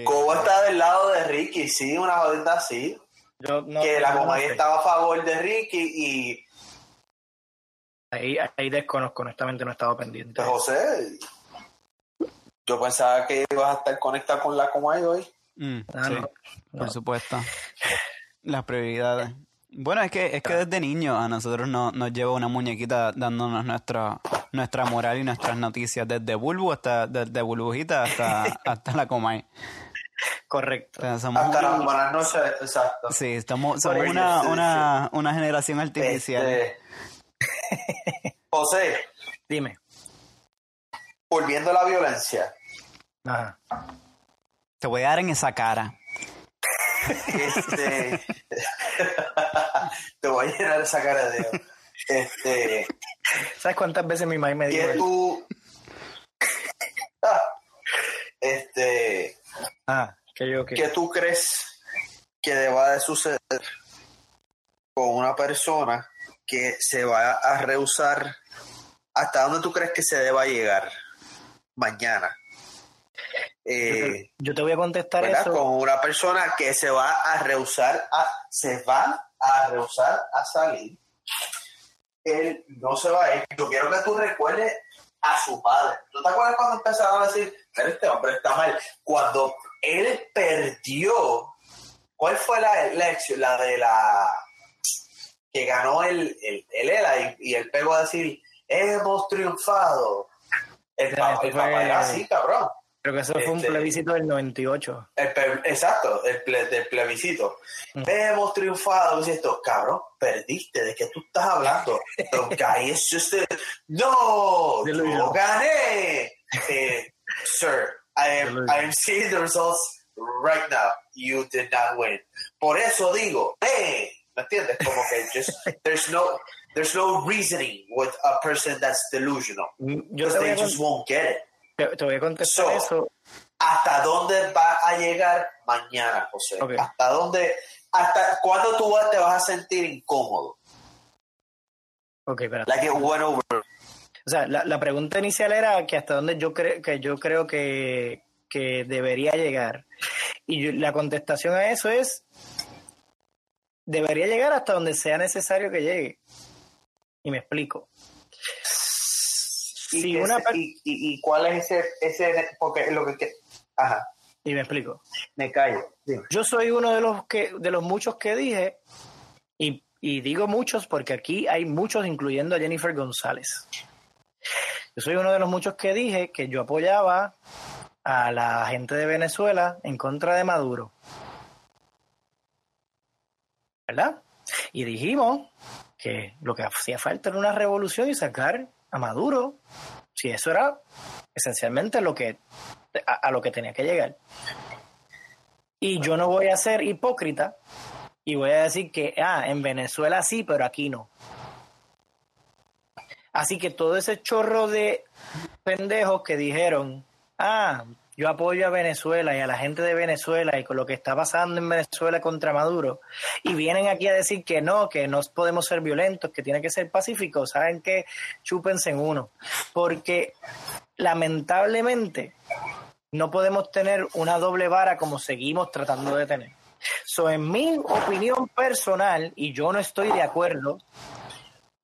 ¿Cómo está del lado de Ricky? Sí, una jodida así. que la compañía estaba a favor de Ricky y. Ahí, ahí desconozco, honestamente no estaba pendiente. José, yo pensaba que ibas a estar conectado con la Comay hoy. Mm, ah, sí, por supuesto. Las prioridades. Bueno, es que, es que desde niño a nosotros nos, nos lleva una muñequita dándonos nuestra, nuestra moral y nuestras noticias, desde Bulbu hasta, desde Bulbujita hasta, [laughs] hasta la Comay. Correcto. O sea, somos Hasta las buenas noches, exacto. sí, estamos, somos una, una, una generación artificial. Este, José, Dime. volviendo a la violencia, Ajá. Te voy a dar en esa cara. este, [laughs] te voy a llenar esa cara de. Este, ¿Sabes cuántas veces mi mamá me dijo? que tú, [laughs] este, Ah, que yo que. ¿qué tú crees que deba de suceder con una persona que se va a rehusar? ¿Hasta dónde tú crees que se deba llegar mañana? Eh, Yo te voy a contestar ¿verdad? eso. Con una persona que se va a rehusar, a, se va a rehusar a salir. Él no se va a ir. Yo quiero que tú recuerdes a su padre. ¿Tú te acuerdas cuando empezaron a decir, pero este hombre está mal? Cuando él perdió, ¿cuál fue la elección? La de la que ganó el, el, el ELA y, y él pegó a decir, hemos triunfado. El, Ya, papá, el papá fue- era así, cabrón. Creo que eso fue un Este- plebiscito del 98. El exacto, el ple- del plebiscito. Mm. Hemos triunfado. Dice esto, cabrón, perdiste. ¿De qué tú estás hablando? Is just a- No, yo gané. Eh, sir, I am. I am seeing the results right now. You did not win. Por eso digo, hey, ¿me entiendes? Como que just, [laughs] there's no, there's no reasoning with a person that's delusional. Yo Because te voy, they just won't get it. te- te voy a contestar So, eso. ¿Hasta dónde va a llegar mañana, José? Ok. ¿Hasta dónde? ¿Hasta cuándo tú te vas a sentir incómodo? Ok, espera. Like it went over. O sea, la, la pregunta inicial era que hasta dónde yo, creo que yo creo que, que debería llegar. Y yo- la contestación a eso es, debería llegar hasta donde sea necesario que llegue. Y me explico. ¿Y, Si una y, y- y cuál es ese, ese porque lo que, que- ajá, y me explico. me callo. Dime. Yo soy uno de los que de los muchos que dije y, y digo muchos porque aquí hay muchos incluyendo a Jennifer González. Yo soy uno de los muchos que dije que yo apoyaba a la gente de Venezuela en contra de Maduro. ¿Verdad? Y dijimos que lo que hacía falta era una revolución y sacar a Maduro. Si eso era esencialmente lo que a- a lo que tenía que llegar. Y yo no voy a ser hipócrita y voy a decir que, ah, en Venezuela sí, pero aquí no. Así que todo ese chorro de pendejos que dijeron, ah, yo apoyo a Venezuela y a la gente de Venezuela y con lo que está pasando en Venezuela contra Maduro, y vienen aquí a decir que no, que no podemos ser violentos, que tiene que ser pacíficos, saben que chúpense en uno. Porque lamentablemente no podemos tener una doble vara como seguimos tratando de tener. So, en mi opinión personal, y yo no estoy de acuerdo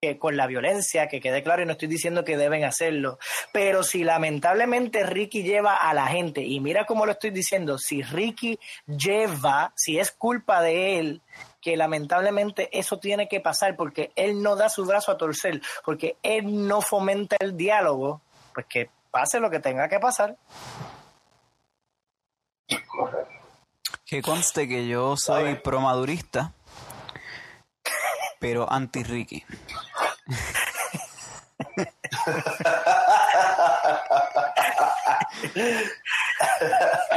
que con la violencia, que quede claro, y no estoy diciendo que deben hacerlo, pero si lamentablemente Ricky lleva a la gente, y mira cómo lo estoy diciendo, si Ricky lleva, si es culpa de él, que lamentablemente eso tiene que pasar porque él no da su brazo a torcer, porque él no fomenta el diálogo, pues que pase lo que tenga que pasar. Que conste que yo soy promadurista, pero anti-Ricky. [laughs]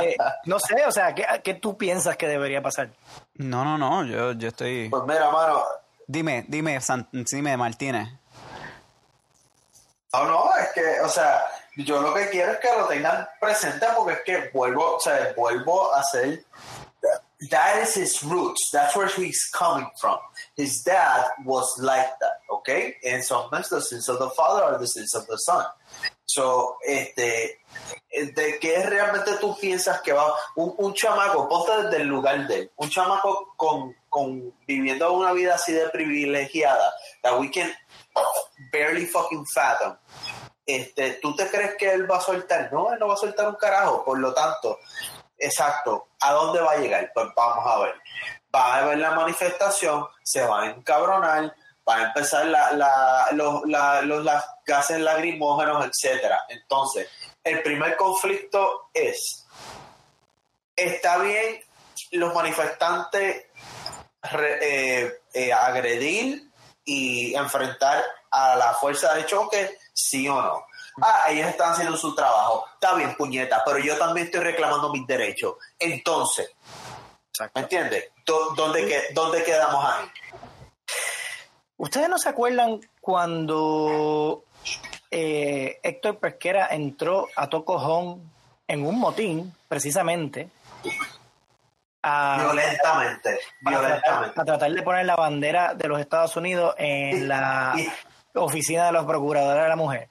Eh, no sé, o sea, ¿qué, qué tú piensas que debería pasar? No, no, no, yo, yo estoy... Pues mira, mano, Dime, dime, San- dime, Martínez. no, no, es que, o sea, yo lo que quiero es que lo tengan presente porque es que vuelvo, o sea, vuelvo a hacer. That is his roots. That's where he's coming from. His dad was like that, okay? And sometimes the sins of the father are the sins of the son. So, este, ¿de qué realmente tú piensas que va un, un chamaco? Ponte desde el lugar de él. Un chamaco con, con viviendo una vida así de privilegiada, that we can barely fucking fathom. Este, ¿Tú te crees que él va a soltar? No, él no va a soltar un carajo. Por lo tanto, exacto, ¿a dónde va a llegar? Pues vamos a ver. Va a ver la manifestación, se va a encabronar, va a empezar la, la- los, la- los gases lacrimógenos, etcétera. Entonces, el primer conflicto es está bien los manifestantes re- eh, eh, agredir y enfrentar a la fuerza de choque, sí o no. Ah, ellos están haciendo su trabajo. Está bien, puñeta, pero yo también estoy reclamando mis derechos. Entonces, ¿me entiendes? ¿Dó- ¿Dónde, ¿Dónde quedamos ahí? ¿Ustedes no se acuerdan cuando eh, Héctor Pesquera entró a Tocojón en un motín, precisamente, a, Violentamente, violentamente. a tratar de poner la bandera de los Estados Unidos en la oficina de los procuradores de la mujer?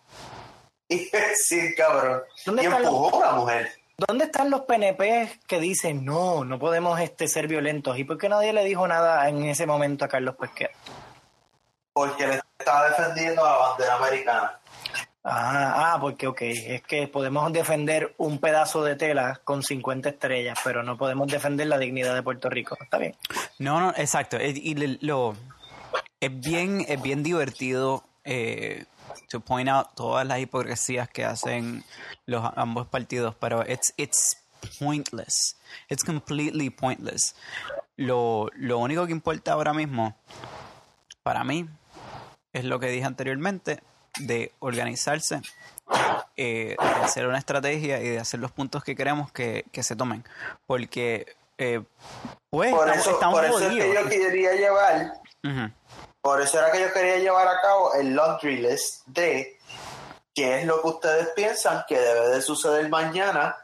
Y- [laughs] sí, cabrón. ¿Dónde Y están los- empujó a la mujer. ¿Dónde están los PNP que dicen no, no podemos este, ser violentos? ¿Y por qué nadie le dijo nada en ese momento a Carlos Pesquera? Porque le estaba defendiendo a la bandera americana. Ah, ah, porque ok, es que podemos defender un pedazo de tela con 50 estrellas, pero no podemos defender la dignidad de Puerto Rico. Está bien. No, no, exacto. Y le- lo es bien, es bien divertido eh, to point out todas las hipocresías que hacen los ambos partidos, pero it's it's pointless. It's completely pointless. Lo, lo único que importa ahora mismo, para mí, es lo que dije anteriormente, de organizarse, eh, de hacer una estrategia y de hacer los puntos que queremos que, que se tomen. Porque, eh, pues, Por estamos, eso, estamos por eso es que yo quería llevar, Ujú. Por eso era que yo quería llevar a cabo el laundry list de qué es lo que ustedes piensan que debe de suceder mañana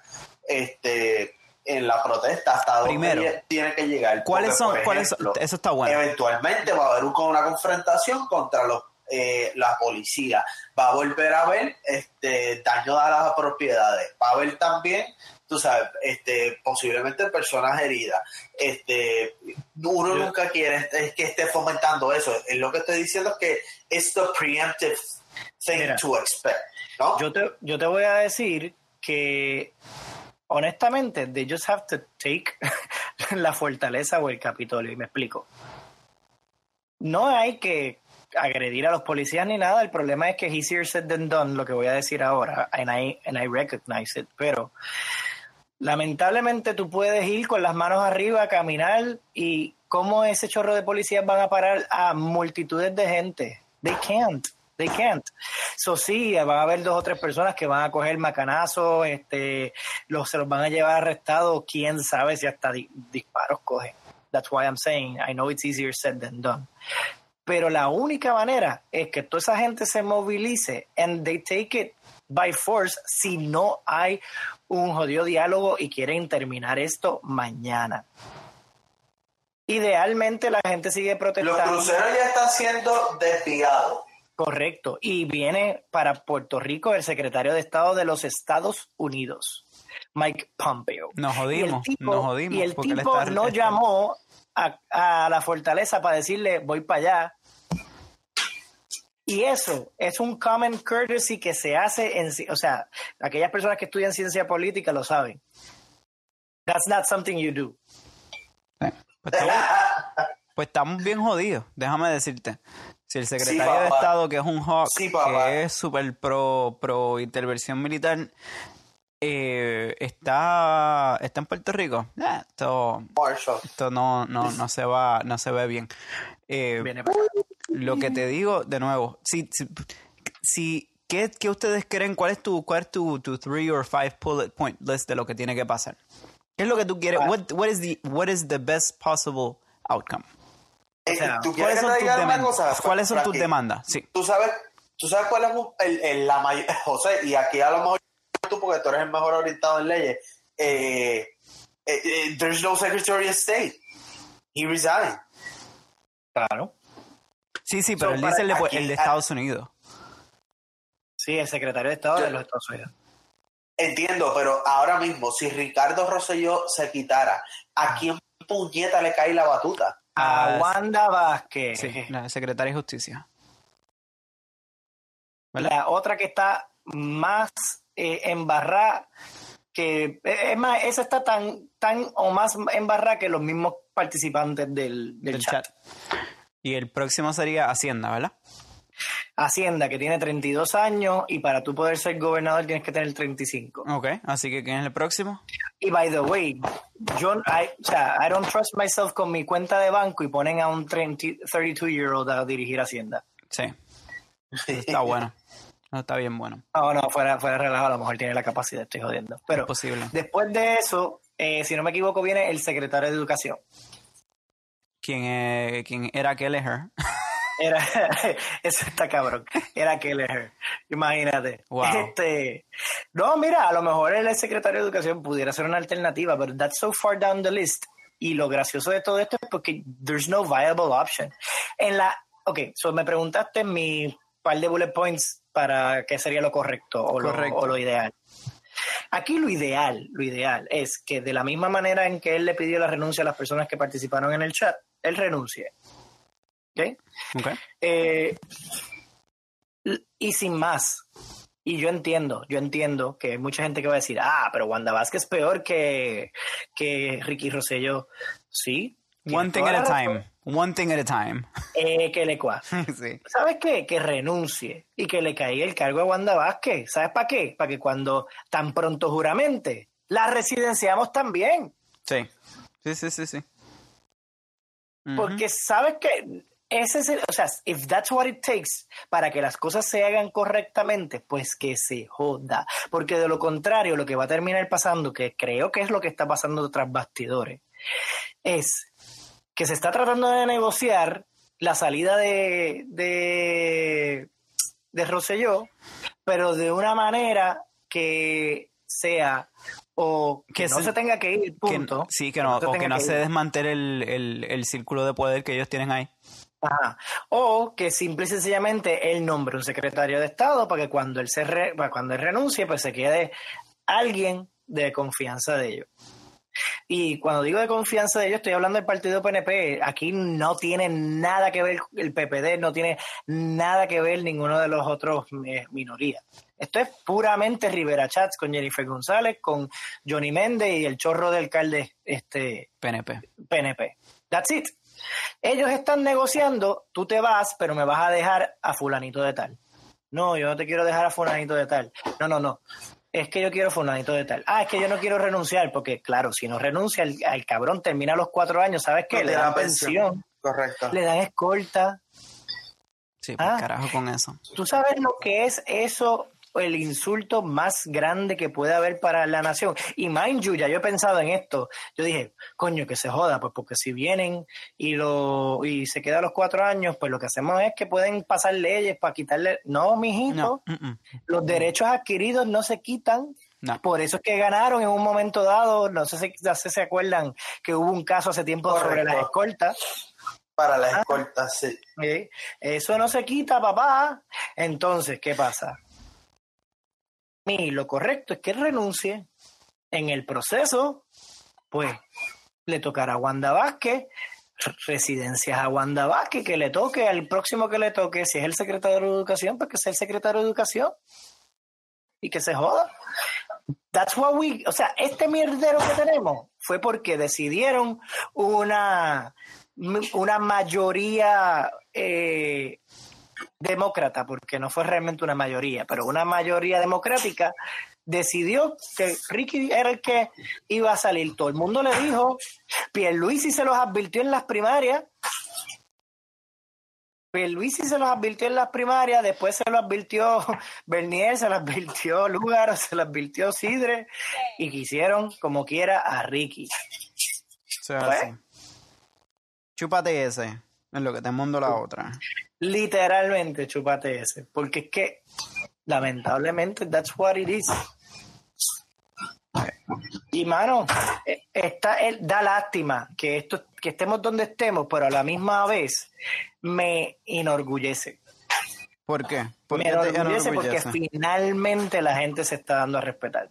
este en la protesta hasta dónde Primero, lle- tiene que llegar. ¿Cuáles son? ¿Cuáles son? Eso está bueno. Eventualmente va a haber un- una confrontación contra los eh, la policía. Va a volver a haber este daño a las propiedades. Va a haber también, tú sabes, este posiblemente personas heridas. Este uno Yo- nunca quiere es que esté fomentando eso. Es lo que estoy diciendo es que es the preemptive thing Mira, to expect, ¿no? Yo te, yo te voy a decir que, honestamente, they just have to take [laughs] la fortaleza o el Capitolio, y me explico. No hay que agredir a los policías ni nada, el problema es que easier said than done, lo que voy a decir ahora, and I, and I recognize it, pero lamentablemente tú puedes ir con las manos arriba, caminar, y cómo ese chorro de policías van a parar a multitudes de gente. They can't. They can't. So sí, van a haber dos o tres personas que van a coger macanazos, este, se los van a llevar arrestados, quién sabe si hasta di- disparos cogen. That's why I'm saying, I know it's easier said than done. Pero la única manera es que toda esa gente se movilice and they take it by force si no hay un jodido diálogo y quieren terminar esto mañana. Idealmente la gente sigue Los protestando. cruceros ya están siendo desviados. Correcto. Y viene para Puerto Rico el secretario de Estado de los Estados Unidos, Mike Pompeo. Nos Y el jodimos, tipo, nos jodimos. y el tipo está- no está- llamó a, a la fortaleza para decirle voy para allá. Y eso es un common courtesy que se hace en, o sea, aquellas personas que estudian ciencia política lo saben. That's not something you do. Pues estamos, [laughs] pues estamos bien jodidos, déjame decirte. Si el secretario Sí, de. Estado, que es un hawk, Sí, que es súper pro, pro intervención militar, eh, está, está en Puerto Rico, eh, esto, esto no, no, no se va, no se ve bien. Eh, Viene para acá. Lo que te digo, de nuevo, si, si, si- ¿qué, qué ustedes creen? ¿Cuál es tu, cuál es tu, tu three or five bullet point list de lo que tiene que pasar? ¿Qué es lo que tú quieres? Ah. What, what is the, what is the best possible outcome? Eh, sea, ¿Tú ¿Cuáles son tus demandas? cosa? ¿Cuáles son tus demandas? Sí. ¿Tú sabes, tú sabes cuál es el, el- la mayor... [laughs] José, y aquí a lo mejor tú, porque tú eres el mejor orientado en leyes, eh, eh, eh, there's no Secretary of State. He resigned. Claro. Sí, sí, pero So, él para dice el de, aquí- el de Estados Unidos. Sí, el secretario de Estado de los Estados Unidos. Entiendo, pero ahora mismo, si Ricardo Rosselló se quitara, ¿a quién puñeta le cae la batuta? A Ah, Wanda Vázquez. Sí, la secretaria de Justicia. ¿Verdad? La otra que está más eh, embarrada que es más, esa está tan, tan o más embarrada que los mismos participantes del, del Del chat. chat. Y el próximo sería Hacienda, ¿verdad? Hacienda, que tiene 32 años y para tú poder ser gobernador tienes que tener 35. Ok, así que ¿quién es el próximo? Y by the way, yo, I, o sea, I don't trust myself con mi cuenta de banco y ponen a un 32 year old a dirigir Hacienda. Sí. Está bueno. No, [laughs] está bien bueno. No, no, fuera, fuera relajo, a lo mejor tiene la capacidad, estoy jodiendo. Pero posible. después de eso, eh, si no me equivoco, viene el secretario de Educación. ¿Quién, eh, quién era Kelleher? [laughs] Era, [laughs] eso está cabrón. Era Kelleher. Imagínate. Wow. Este, no, mira, a lo mejor el secretario de Educación pudiera ser una alternativa, pero that's so far down the list. Y lo gracioso de todo esto es porque there's no viable option. En la, ok, so me preguntaste mi par de bullet points para qué sería lo correcto o, Correcto. Lo, o lo ideal. Aquí lo ideal, lo ideal es que de la misma manera en que él le pidió la renuncia a las personas que participaron en el chat, él renuncie. ¿Ok? Ok. Eh, y sin más. Y yo entiendo, yo entiendo que hay mucha gente que va a decir, ah, pero Wanda Vázquez es peor que, que Ricky Rosselló. Sí. One thing at a time. One thing at a time. [laughs] Eh, que le cua. sí. ¿Sabes qué? Que renuncie y que le caiga el cargo a Wanda Vázquez. ¿Sabes para qué? Para que cuando tan pronto juramente la residenciamos también. Sí. Sí, sí, sí, sí. Porque sabes que ese es el, o sea, if that's what it takes para que las cosas se hagan correctamente, pues que se joda. Porque de lo contrario, lo que va a terminar pasando, que creo que es lo que está pasando tras bastidores, es que se está tratando de negociar la salida de, de, de Rosselló, pero de una manera que sea o que, Que no se- se tenga que ir, Que- punto. sí, que no, se o que no que se desmantele el, el, el círculo de poder que ellos tienen ahí. Ajá. O que simple y sencillamente él nombre un secretario de Estado para que cuando él se re- cuando él renuncie, pues se quede alguien de confianza de ellos. Y cuando digo de confianza de ellos, estoy hablando del partido PNP. Aquí no tiene nada que ver el PPD, no tiene nada que ver ninguno de los otros eh, minorías. Esto es puramente Rivera Chats con Jennifer González, con Johnny Méndez y el chorro de alcalde este, PNP. PNP. That's it. Ellos están negociando, tú te vas, pero me vas a dejar a fulanito de tal. No, yo no te quiero dejar a fulanito de tal. No, no, no. Es que yo quiero fulanito de tal. Ah, es que yo no quiero renunciar, porque claro, si no renuncia, el, al cabrón termina los cuatro años, ¿sabes qué? No le dan la pensión. pensión, Correcto. le dan escolta. Sí, pues Ah. carajo con eso. ¿Tú sabes lo que es eso? El insulto más grande que puede haber para la nación. Y mind you, ya yo he pensado en esto. Yo dije, coño, que se joda, pues porque si vienen y lo y se queda a los cuatro años, pues lo que hacemos es que pueden pasar leyes para quitarle. No, mijito, No, mm, mm. los derechos adquiridos no se quitan. No. Por eso es que ganaron en un momento dado. No sé si si se acuerdan que hubo un caso hace tiempo sobre las escoltas. Para Ah. las escoltas, sí. ¿sí? Eso no se quita, papá. Entonces, ¿qué pasa? Y lo correcto es que renuncie. En el proceso, pues, le tocará a Wanda Vázquez, residencias a Wanda Vázquez, que le toque, al próximo que le toque, si es el secretario de Educación, pues que sea el secretario de Educación. Y que se joda. That's what we, o sea, este mierdero que tenemos fue porque decidieron una, una mayoría eh, demócrata, porque no fue realmente una mayoría, pero una mayoría democrática decidió que Ricky era el que iba a salir. Todo el mundo le dijo, Pierluisi se los advirtió en las primarias. Pierluisi se los advirtió en las primarias, después se lo advirtió [laughs] Bernier, se lo advirtió Lugaro, se lo advirtió Sidre, y quisieron como quiera a Ricky. O sea, Pues. Chúpate ese. En lo que te mando la otra. Literalmente chupate ese, porque es que lamentablemente that's what it is. Y mano, está, él, da lástima que esto, que estemos donde estemos, pero a la misma vez me enorgullece. ¿Por qué? ¿Por Me qué enorgullece porque finalmente la gente se está dando a respetar.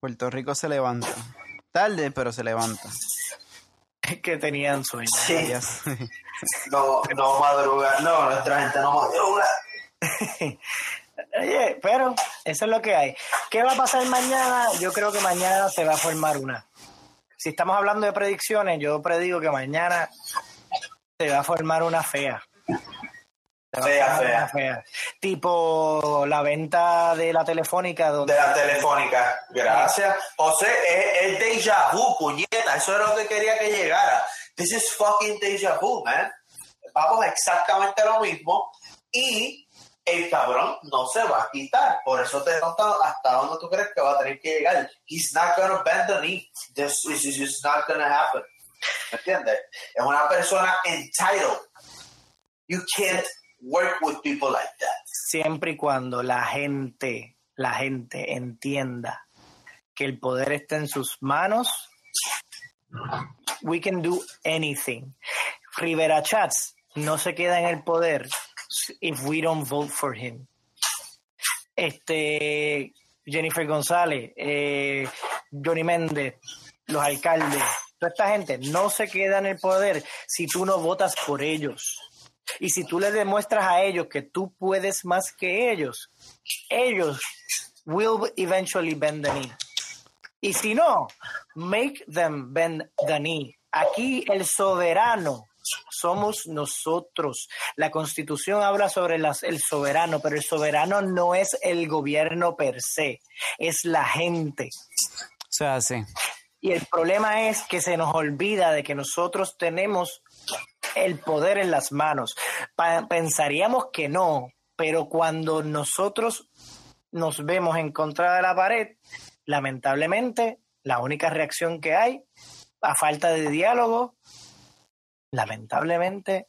Puerto Rico se levanta. Tarde, pero se levanta. Es [laughs] que tenían sueño. Sí. [laughs] No, no madruga. No, nuestra gente no madruga. [laughs] Oye, pero eso es lo que hay. ¿Qué va a pasar mañana? Yo creo que mañana se va a formar una. Si estamos hablando de predicciones, yo predigo que mañana se va a formar una fea. Fea, fea. fea. Tipo la venta de la telefónica. Donde... De la telefónica. Gracias. José, es, es déjà vu, puñeta. Eso es lo que quería que llegara. This is fucking déjà vu, man. Vamos exactamente lo mismo. Y el cabrón no se va a quitar. Por eso te pregunto hasta dónde tú crees que va a tener que llegar. He's not gonna bend the knee. This is just not gonna happen. ¿Me entiendes? Es una persona entitled. You can't work with people like that. Siempre y cuando la gente, la gente entienda que el poder está en sus manos, we can do anything. Rivera Chats no se queda en el poder if we don't vote for him. Este Jennifer González, eh, Johnny Méndez, los alcaldes, toda esta gente no se queda en el poder si tú no votas por ellos. Y si tú le demuestras a ellos que tú puedes más que ellos, ellos will eventually bend the knee. Y si no, make them bend the knee. Aquí el soberano somos nosotros. La constitución habla sobre las, el soberano, pero el soberano no es el gobierno per se, es la gente. O sea, sí. Y el problema es que se nos olvida de que nosotros tenemos el poder en las manos. Pensaríamos que no, pero cuando nosotros nos vemos en contra de la pared, lamentablemente la única reacción que hay, a falta de diálogo, lamentablemente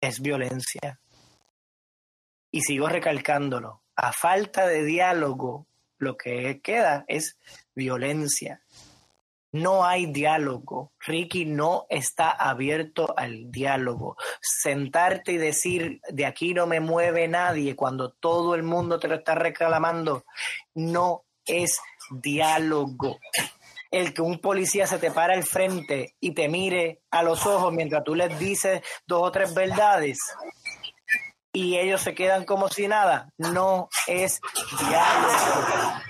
es violencia. Y sigo recalcándolo, a falta de diálogo, lo que queda es violencia. No hay diálogo. Ricky no está abierto al diálogo. Sentarte y decir, de aquí no me mueve nadie cuando todo el mundo te lo está reclamando, no es diálogo. El que un policía se te para al frente y te mire a los ojos mientras tú les dices dos o tres verdades y ellos se quedan como si nada, no es diálogo.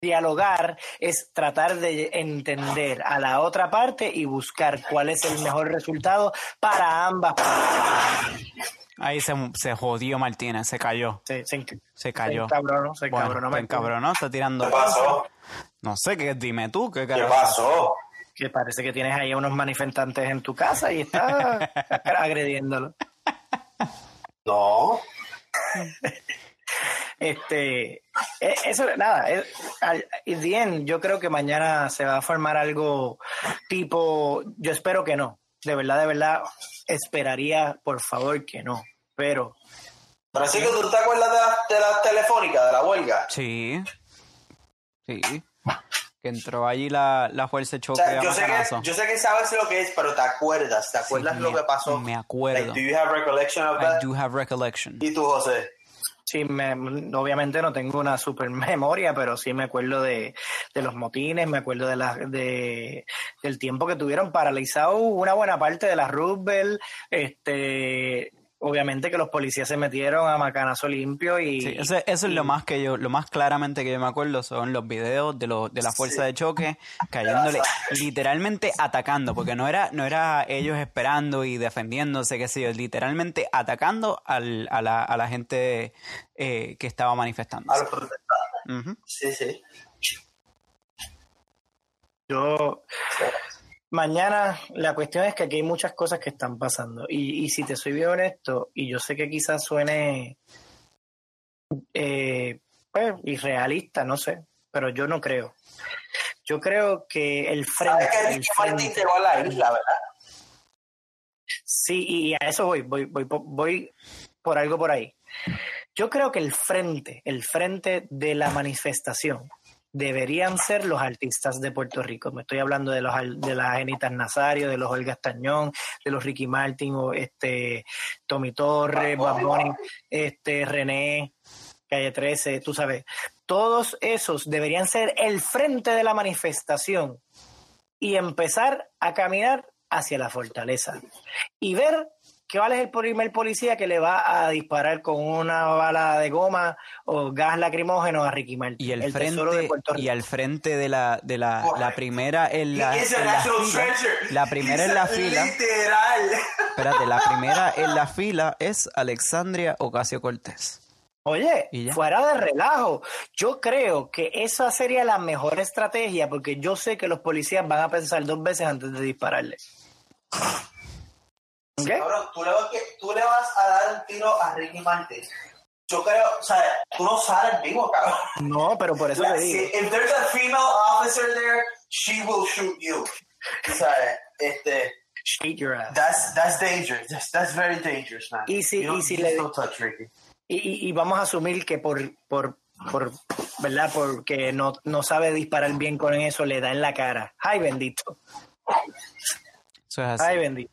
Dialogar es tratar de entender a la otra parte y buscar cuál es el mejor resultado para ambas partes. Ahí se, se jodió Martínez, se cayó. Se, se, Se cayó. Se encabronó, se Bueno, encabronó, se me- encabronó, está tirando. ¿Qué pasó? No sé, ¿qué? dime tú, ¿qué ¿Qué pasó? Que parece que tienes ahí a unos manifestantes en tu casa y estás [laughs] agrediéndolo. No. [laughs] Este, eh, eso, nada, y bien, yo creo que mañana se va a formar algo tipo, yo espero que no, de verdad, de verdad, esperaría, por favor, que no, pero Pero sí que tú te acuerdas de la, de la telefónica, de la huelga. Sí. Sí. Que entró allí la, la fuerza de O choque sea, yo sé, que, yo sé que sabes lo que es, pero te acuerdas, ¿te acuerdas Sí, lo me- que pasó? me acuerdo. Like, do you have recollection of that? I do have recollection. ¿Y tú, José? Sí, me, obviamente no tengo una super memoria, pero sí me acuerdo de, de los motines, me acuerdo de la, de, del tiempo que tuvieron paralizado una buena parte de la Roosevelt, este, obviamente que los policías se metieron a macanazo limpio y... Sí, eso, eso es lo más que yo, lo más claramente que yo me acuerdo son los videos de los de la fuerza de choque cayéndole, literalmente atacando, porque no era, no era ellos esperando y defendiéndose, qué sé yo, literalmente atacando al, a, la, a la gente eh, que estaba manifestando. A los protestantes. Sí, sí. Yo, mañana la cuestión es que aquí hay muchas cosas que están pasando. Y, y si te soy bien honesto, y yo sé que quizás suene eh, pues, irrealista, no sé, pero yo no creo. Yo creo que el frente, ¿Sabes que el frente- llegó a la isla, verdad? Sí, y a eso voy, voy, voy, voy por algo por ahí. Yo creo que el frente, el frente de la manifestación deberían ser los artistas de Puerto Rico. Me estoy hablando de los de las Genitas Nazario, de los Olga Tañón, de los Ricky Martin o este Tommy Torres, Bad Bunny, este René, Calle 13, tú sabes. Todos esos deberían ser el frente de la manifestación y empezar a caminar hacia la fortaleza y ver cuál es el primer policía que le va a disparar con una bala de goma o gas lacrimógeno a Ricky Martin. Y el, frente, y al frente de la, de la, primera en la, en la fila, la primera en la fila, Literal. Espérate, la [laughs] primera en la fila es Alexandria Ocasio Cortés. Oye, fuera de relajo, yo creo que esa sería la mejor estrategia porque yo sé que los policías van a pensar dos veces antes de dispararle. ¿Ok? Cabrón, tú le, vas, tú le vas a dar un tiro a Ricky Martin. Yo creo, o sea, tú no sales vivo, cabrón. No, pero por eso te Si- digo. if there's a female officer there, she will shoot you. O sea, este, Shoot your ass. that's, that's dangerous. That's, that's very dangerous, man. Y si- y si le- don't touch Ricky. Y, y- y vamos a asumir que por, por, por ¿verdad? Porque no, no sabe disparar bien con eso, le da en la cara. Ay, bendito. Eso es así. Ay, bendito.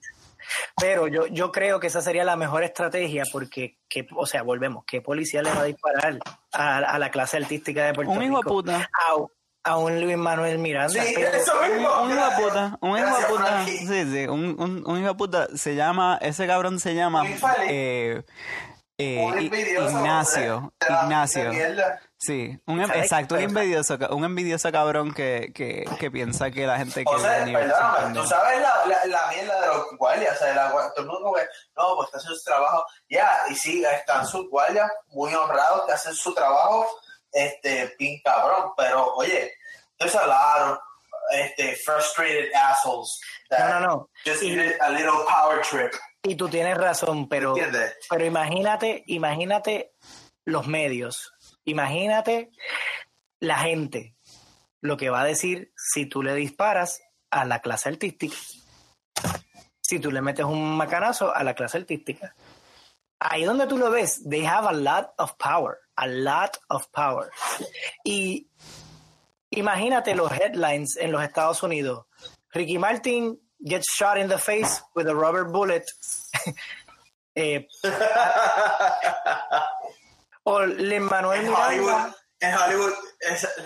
Pero yo, yo creo que esa sería la mejor estrategia porque, que, o sea, volvemos, ¿qué policía le va a disparar a, a la clase artística de Puerto Un hijo de Rico? puta. A, a un Luis Manuel Miranda. Sí, Pero- eso mismo. Un hijo de puta, un hijo puta, sí, sí, un, un, un hijo de puta se llama, ese cabrón se llama eh, eh, Un Ignacio, Ignacio, sí, un, em- exacto, un envidioso, un envidioso cabrón que, que, que piensa que la gente que O sea, perdóname, tú sabes la, la, la mierda los guardias, o sea, la, todo el mundo no, pues está haciendo su trabajo, ya, y sí, están sus guardias muy honrados que hacen su trabajo, este, pin cabrón, pero oye, there's a lot of, este, frustrated assholes that No, no, no. just Y- needed a little power trip, Y tú tienes razón, pero, ¿entiendes? pero imagínate, imagínate los medios, imagínate la gente, lo que va a decir si tú le disparas a la clase artística, si tú le metes un macanazo a la clase artística. Ahí donde tú lo ves, they have a lot of power, a lot of power. Y imagínate los headlines en los Estados Unidos. Ricky Martin gets shot in the face with a rubber bullet. [laughs] Eh, [laughs] o Lin Manuel En Hollywood, Miranda, en Hollywood,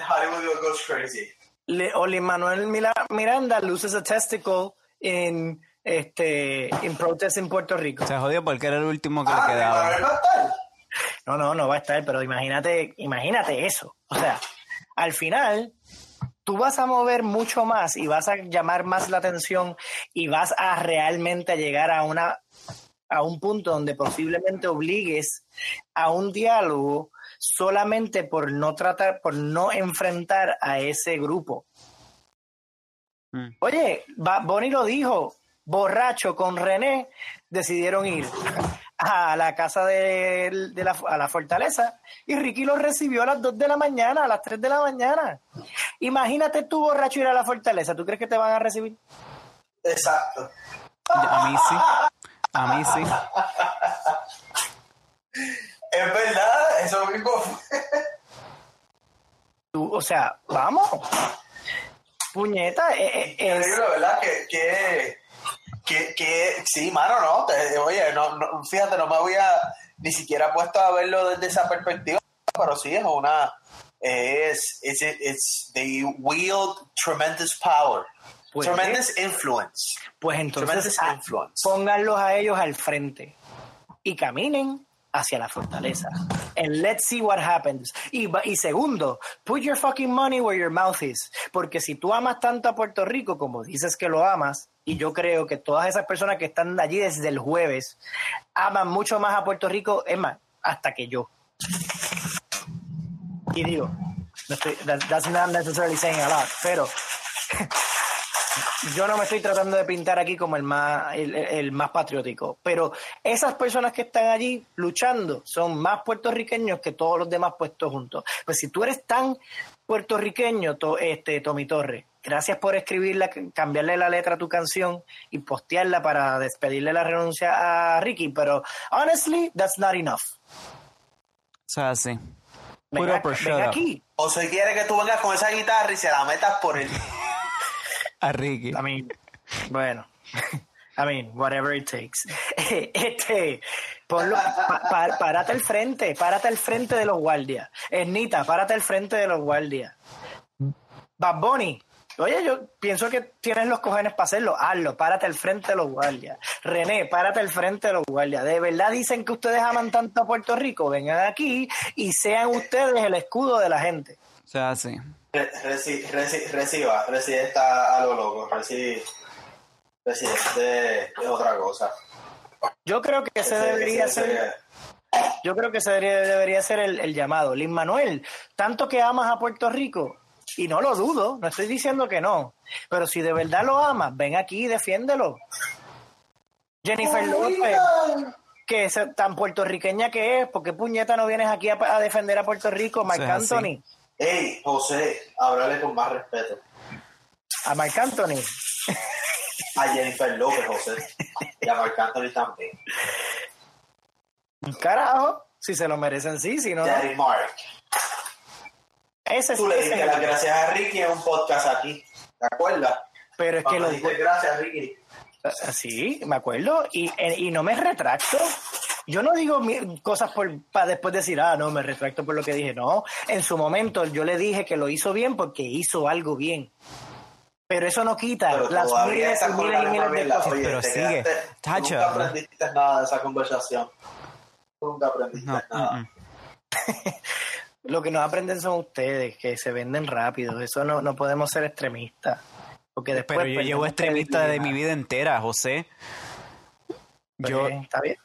Hollywood goes crazy. Le- o Lin Manuel Miranda loses a testicle in este in protest en Puerto Rico. Se jodió porque era el último que Ah, le quedaba. Manuel va a estar. No, no, no va a estar, pero imagínate, imagínate eso. O sea, al final tú vas a mover mucho más y vas a llamar más la atención y vas a realmente llegar a una a un punto donde posiblemente obligues a un diálogo solamente por no tratar, por no enfrentar a ese grupo. Mm. Oye, Bonnie lo dijo, borracho con René decidieron ir a la casa de, de la, a la fortaleza y Ricky lo recibió a las 2 de la mañana, a las 3 de la mañana. Imagínate tú borracho ir a la fortaleza, ¿tú crees que te van a recibir? Exacto. A mí sí, a mí sí. Es verdad, eso mismo fue. Tú, o sea, vamos. Puñeta, eh, eh, es- Increíble, ¿verdad? Que, que, que, que sí, mano, no. te- oye, no, no, fíjate, no me había ni siquiera puesto a verlo desde esa perspectiva, pero sí es una. Es, it's, it's, they wield tremendous power, Pues, tremendous influence, pues entonces tremendous ah, influence. pónganlos a ellos al frente y caminen hacia la fortaleza. And let's see what happens. Y, y segundo, put your fucking money where your mouth is. Porque si tú amas tanto a Puerto Rico como dices que lo amas, y yo creo que todas esas personas que están allí desde el jueves aman mucho más a Puerto Rico, es más, hasta que yo. Y digo, that's not necessarily saying a lot, pero [laughs] yo no me estoy tratando de pintar aquí como el más, el, el más patriótico, pero esas personas que están allí luchando son más puertorriqueños que todos los demás puestos juntos. Pues si tú eres tan puertorriqueño, to- este, Tommy Torres, gracias por escribirla, cambiarle la letra a tu canción y postearla para despedirle la renuncia a Ricky, pero honestly, that's not enough. O sea, sí. Ven, ven aquí. O se quiere que tú vengas con esa guitarra y se la metas por el. A Ricky. I mean, bueno. [laughs] I mean, whatever it takes. [laughs] Este, ponlo, pa- pa- párate al frente, párate al frente de los guardias. Ernita, párate al frente de los guardias. Bad Bunny, oye, yo pienso que tienes los cojones para hacerlo, hazlo, párate al frente de los guardias. René, párate al frente de los guardias. ¿De verdad dicen que ustedes aman tanto a Puerto Rico? Vengan aquí y sean ustedes el escudo de la gente. O sea, sí. Re- Reci, reci, reciba, Reci está a lo loco, Reci, Reci este es otra cosa. Yo creo que ese debería ese- ser. Yo creo que ese debería, debería ser el, el llamado. Lin Manuel, tanto que amas a Puerto Rico, y no lo dudo, no estoy diciendo que no, pero si de verdad lo amas, ven aquí y defiéndelo. Jennifer López, que es tan puertorriqueña que es, porque puñeta no vienes aquí a, a defender a Puerto Rico, Marc. Anthony? Ey, José, háblale con más respeto. A Marc Anthony. A Jennifer López, José. Y a Marc Anthony también. Carajo, si se lo merecen, sí, si no. Daddy Mark. ese es Tú le diste las gracias a Ricky en un podcast aquí. ¿Te acuerdas? Pero es que lo diste gracias, Ricky. Sí, me acuerdo. Y, y no me retracto. Yo no digo cosas para después decir, ah, no, me retracto por lo que dije. No, en su momento yo le dije que lo hizo bien porque hizo algo bien. Pero eso no quita Pero las miles y miles y miles de cosas. Oye, Pero sigue. quedaste- Tacho. Nunca aprendiste nada de esa conversación. Nunca aprendiste No, nada. mm, mm. [laughs] Lo que no aprenden son ustedes, que se venden rápido. Eso no, no podemos ser extremistas. Porque después Pero yo llevo extremista de mi vida entera, José. Pues, Yo, Está bien.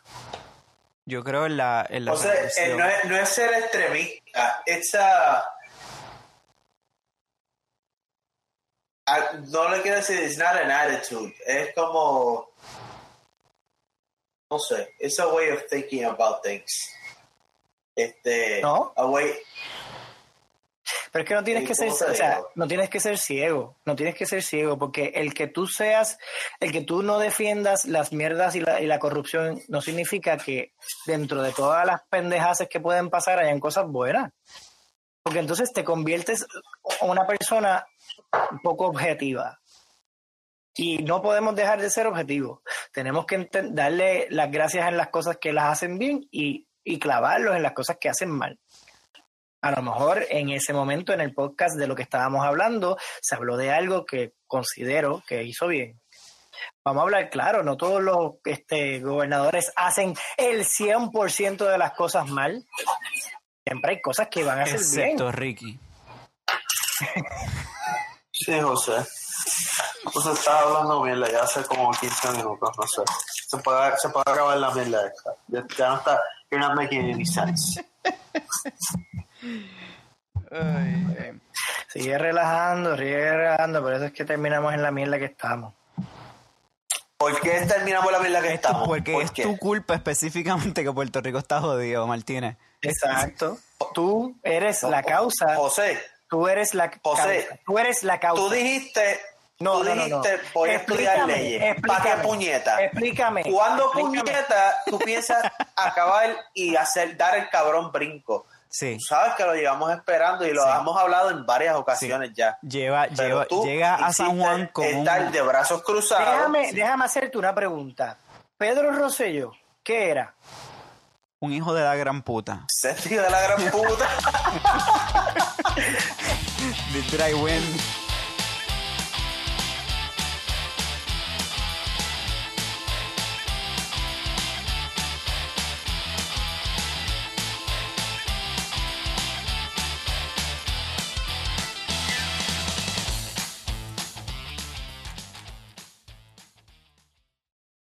Yo creo en la, en la O sea, eh, no, es, no es ser extremista, it's a- a- no le quiero decir, it's not an attitude, es como, no sé, it's a way of thinking about things. Este, ¿No? a way, Pero es que no tienes que ser, ¿cómo te o sea, no tienes que ser ciego, no tienes que ser ciego, porque el que tú seas, el que tú no defiendas las mierdas y la, y la corrupción no significa que dentro de todas las pendejaces que pueden pasar hayan cosas buenas. Porque entonces te conviertes en una persona poco objetiva. Y no podemos dejar de ser objetivos. Tenemos que darle las gracias en las cosas que las hacen bien y, y clavarlos en las cosas que hacen mal. A lo mejor en ese momento en el podcast de lo que estábamos hablando se habló de algo que considero que hizo bien. Vamos a hablar claro, no todos los este, gobernadores hacen el 100% de las cosas mal. Siempre hay cosas que van a hacer bien. Excepto Ricky. sí, José, José está hablando mierda ya hace como 15 minutos, no sé, se puede, se puede acabar la mierda esta, ya, ya no está, you're not making any sense. Sigue relajando, sigue relajando, por eso es que terminamos en la mierda que estamos. ¿Por qué terminamos la mierda que Esto estamos? porque ¿Por es qué? tu culpa específicamente que Puerto Rico está jodido, Martínez. Exacto. Tú eres la causa. José, Tú eres la José, causa. Tú eres la causa. tú dijiste, No, tú no, no, no. dijiste, voy a estudiar Explícame, leyes. ¿Para qué puñeta? Explícame. ¿Cuándo explícame. puñeta tú piensas acabar y hacer dar el cabrón brinco? Sí. Tú sabes que lo llevamos esperando y lo Sí. hemos hablado en varias ocasiones ya. Lleva, Pero lleva, tú llega a San Juan con un... estar de brazos cruzados. Déjame, déjame hacerte una pregunta. Pedro Rosselló, ¿qué era? un hijo de la gran puta. [laughs] Sentido de la gran puta. Did I win?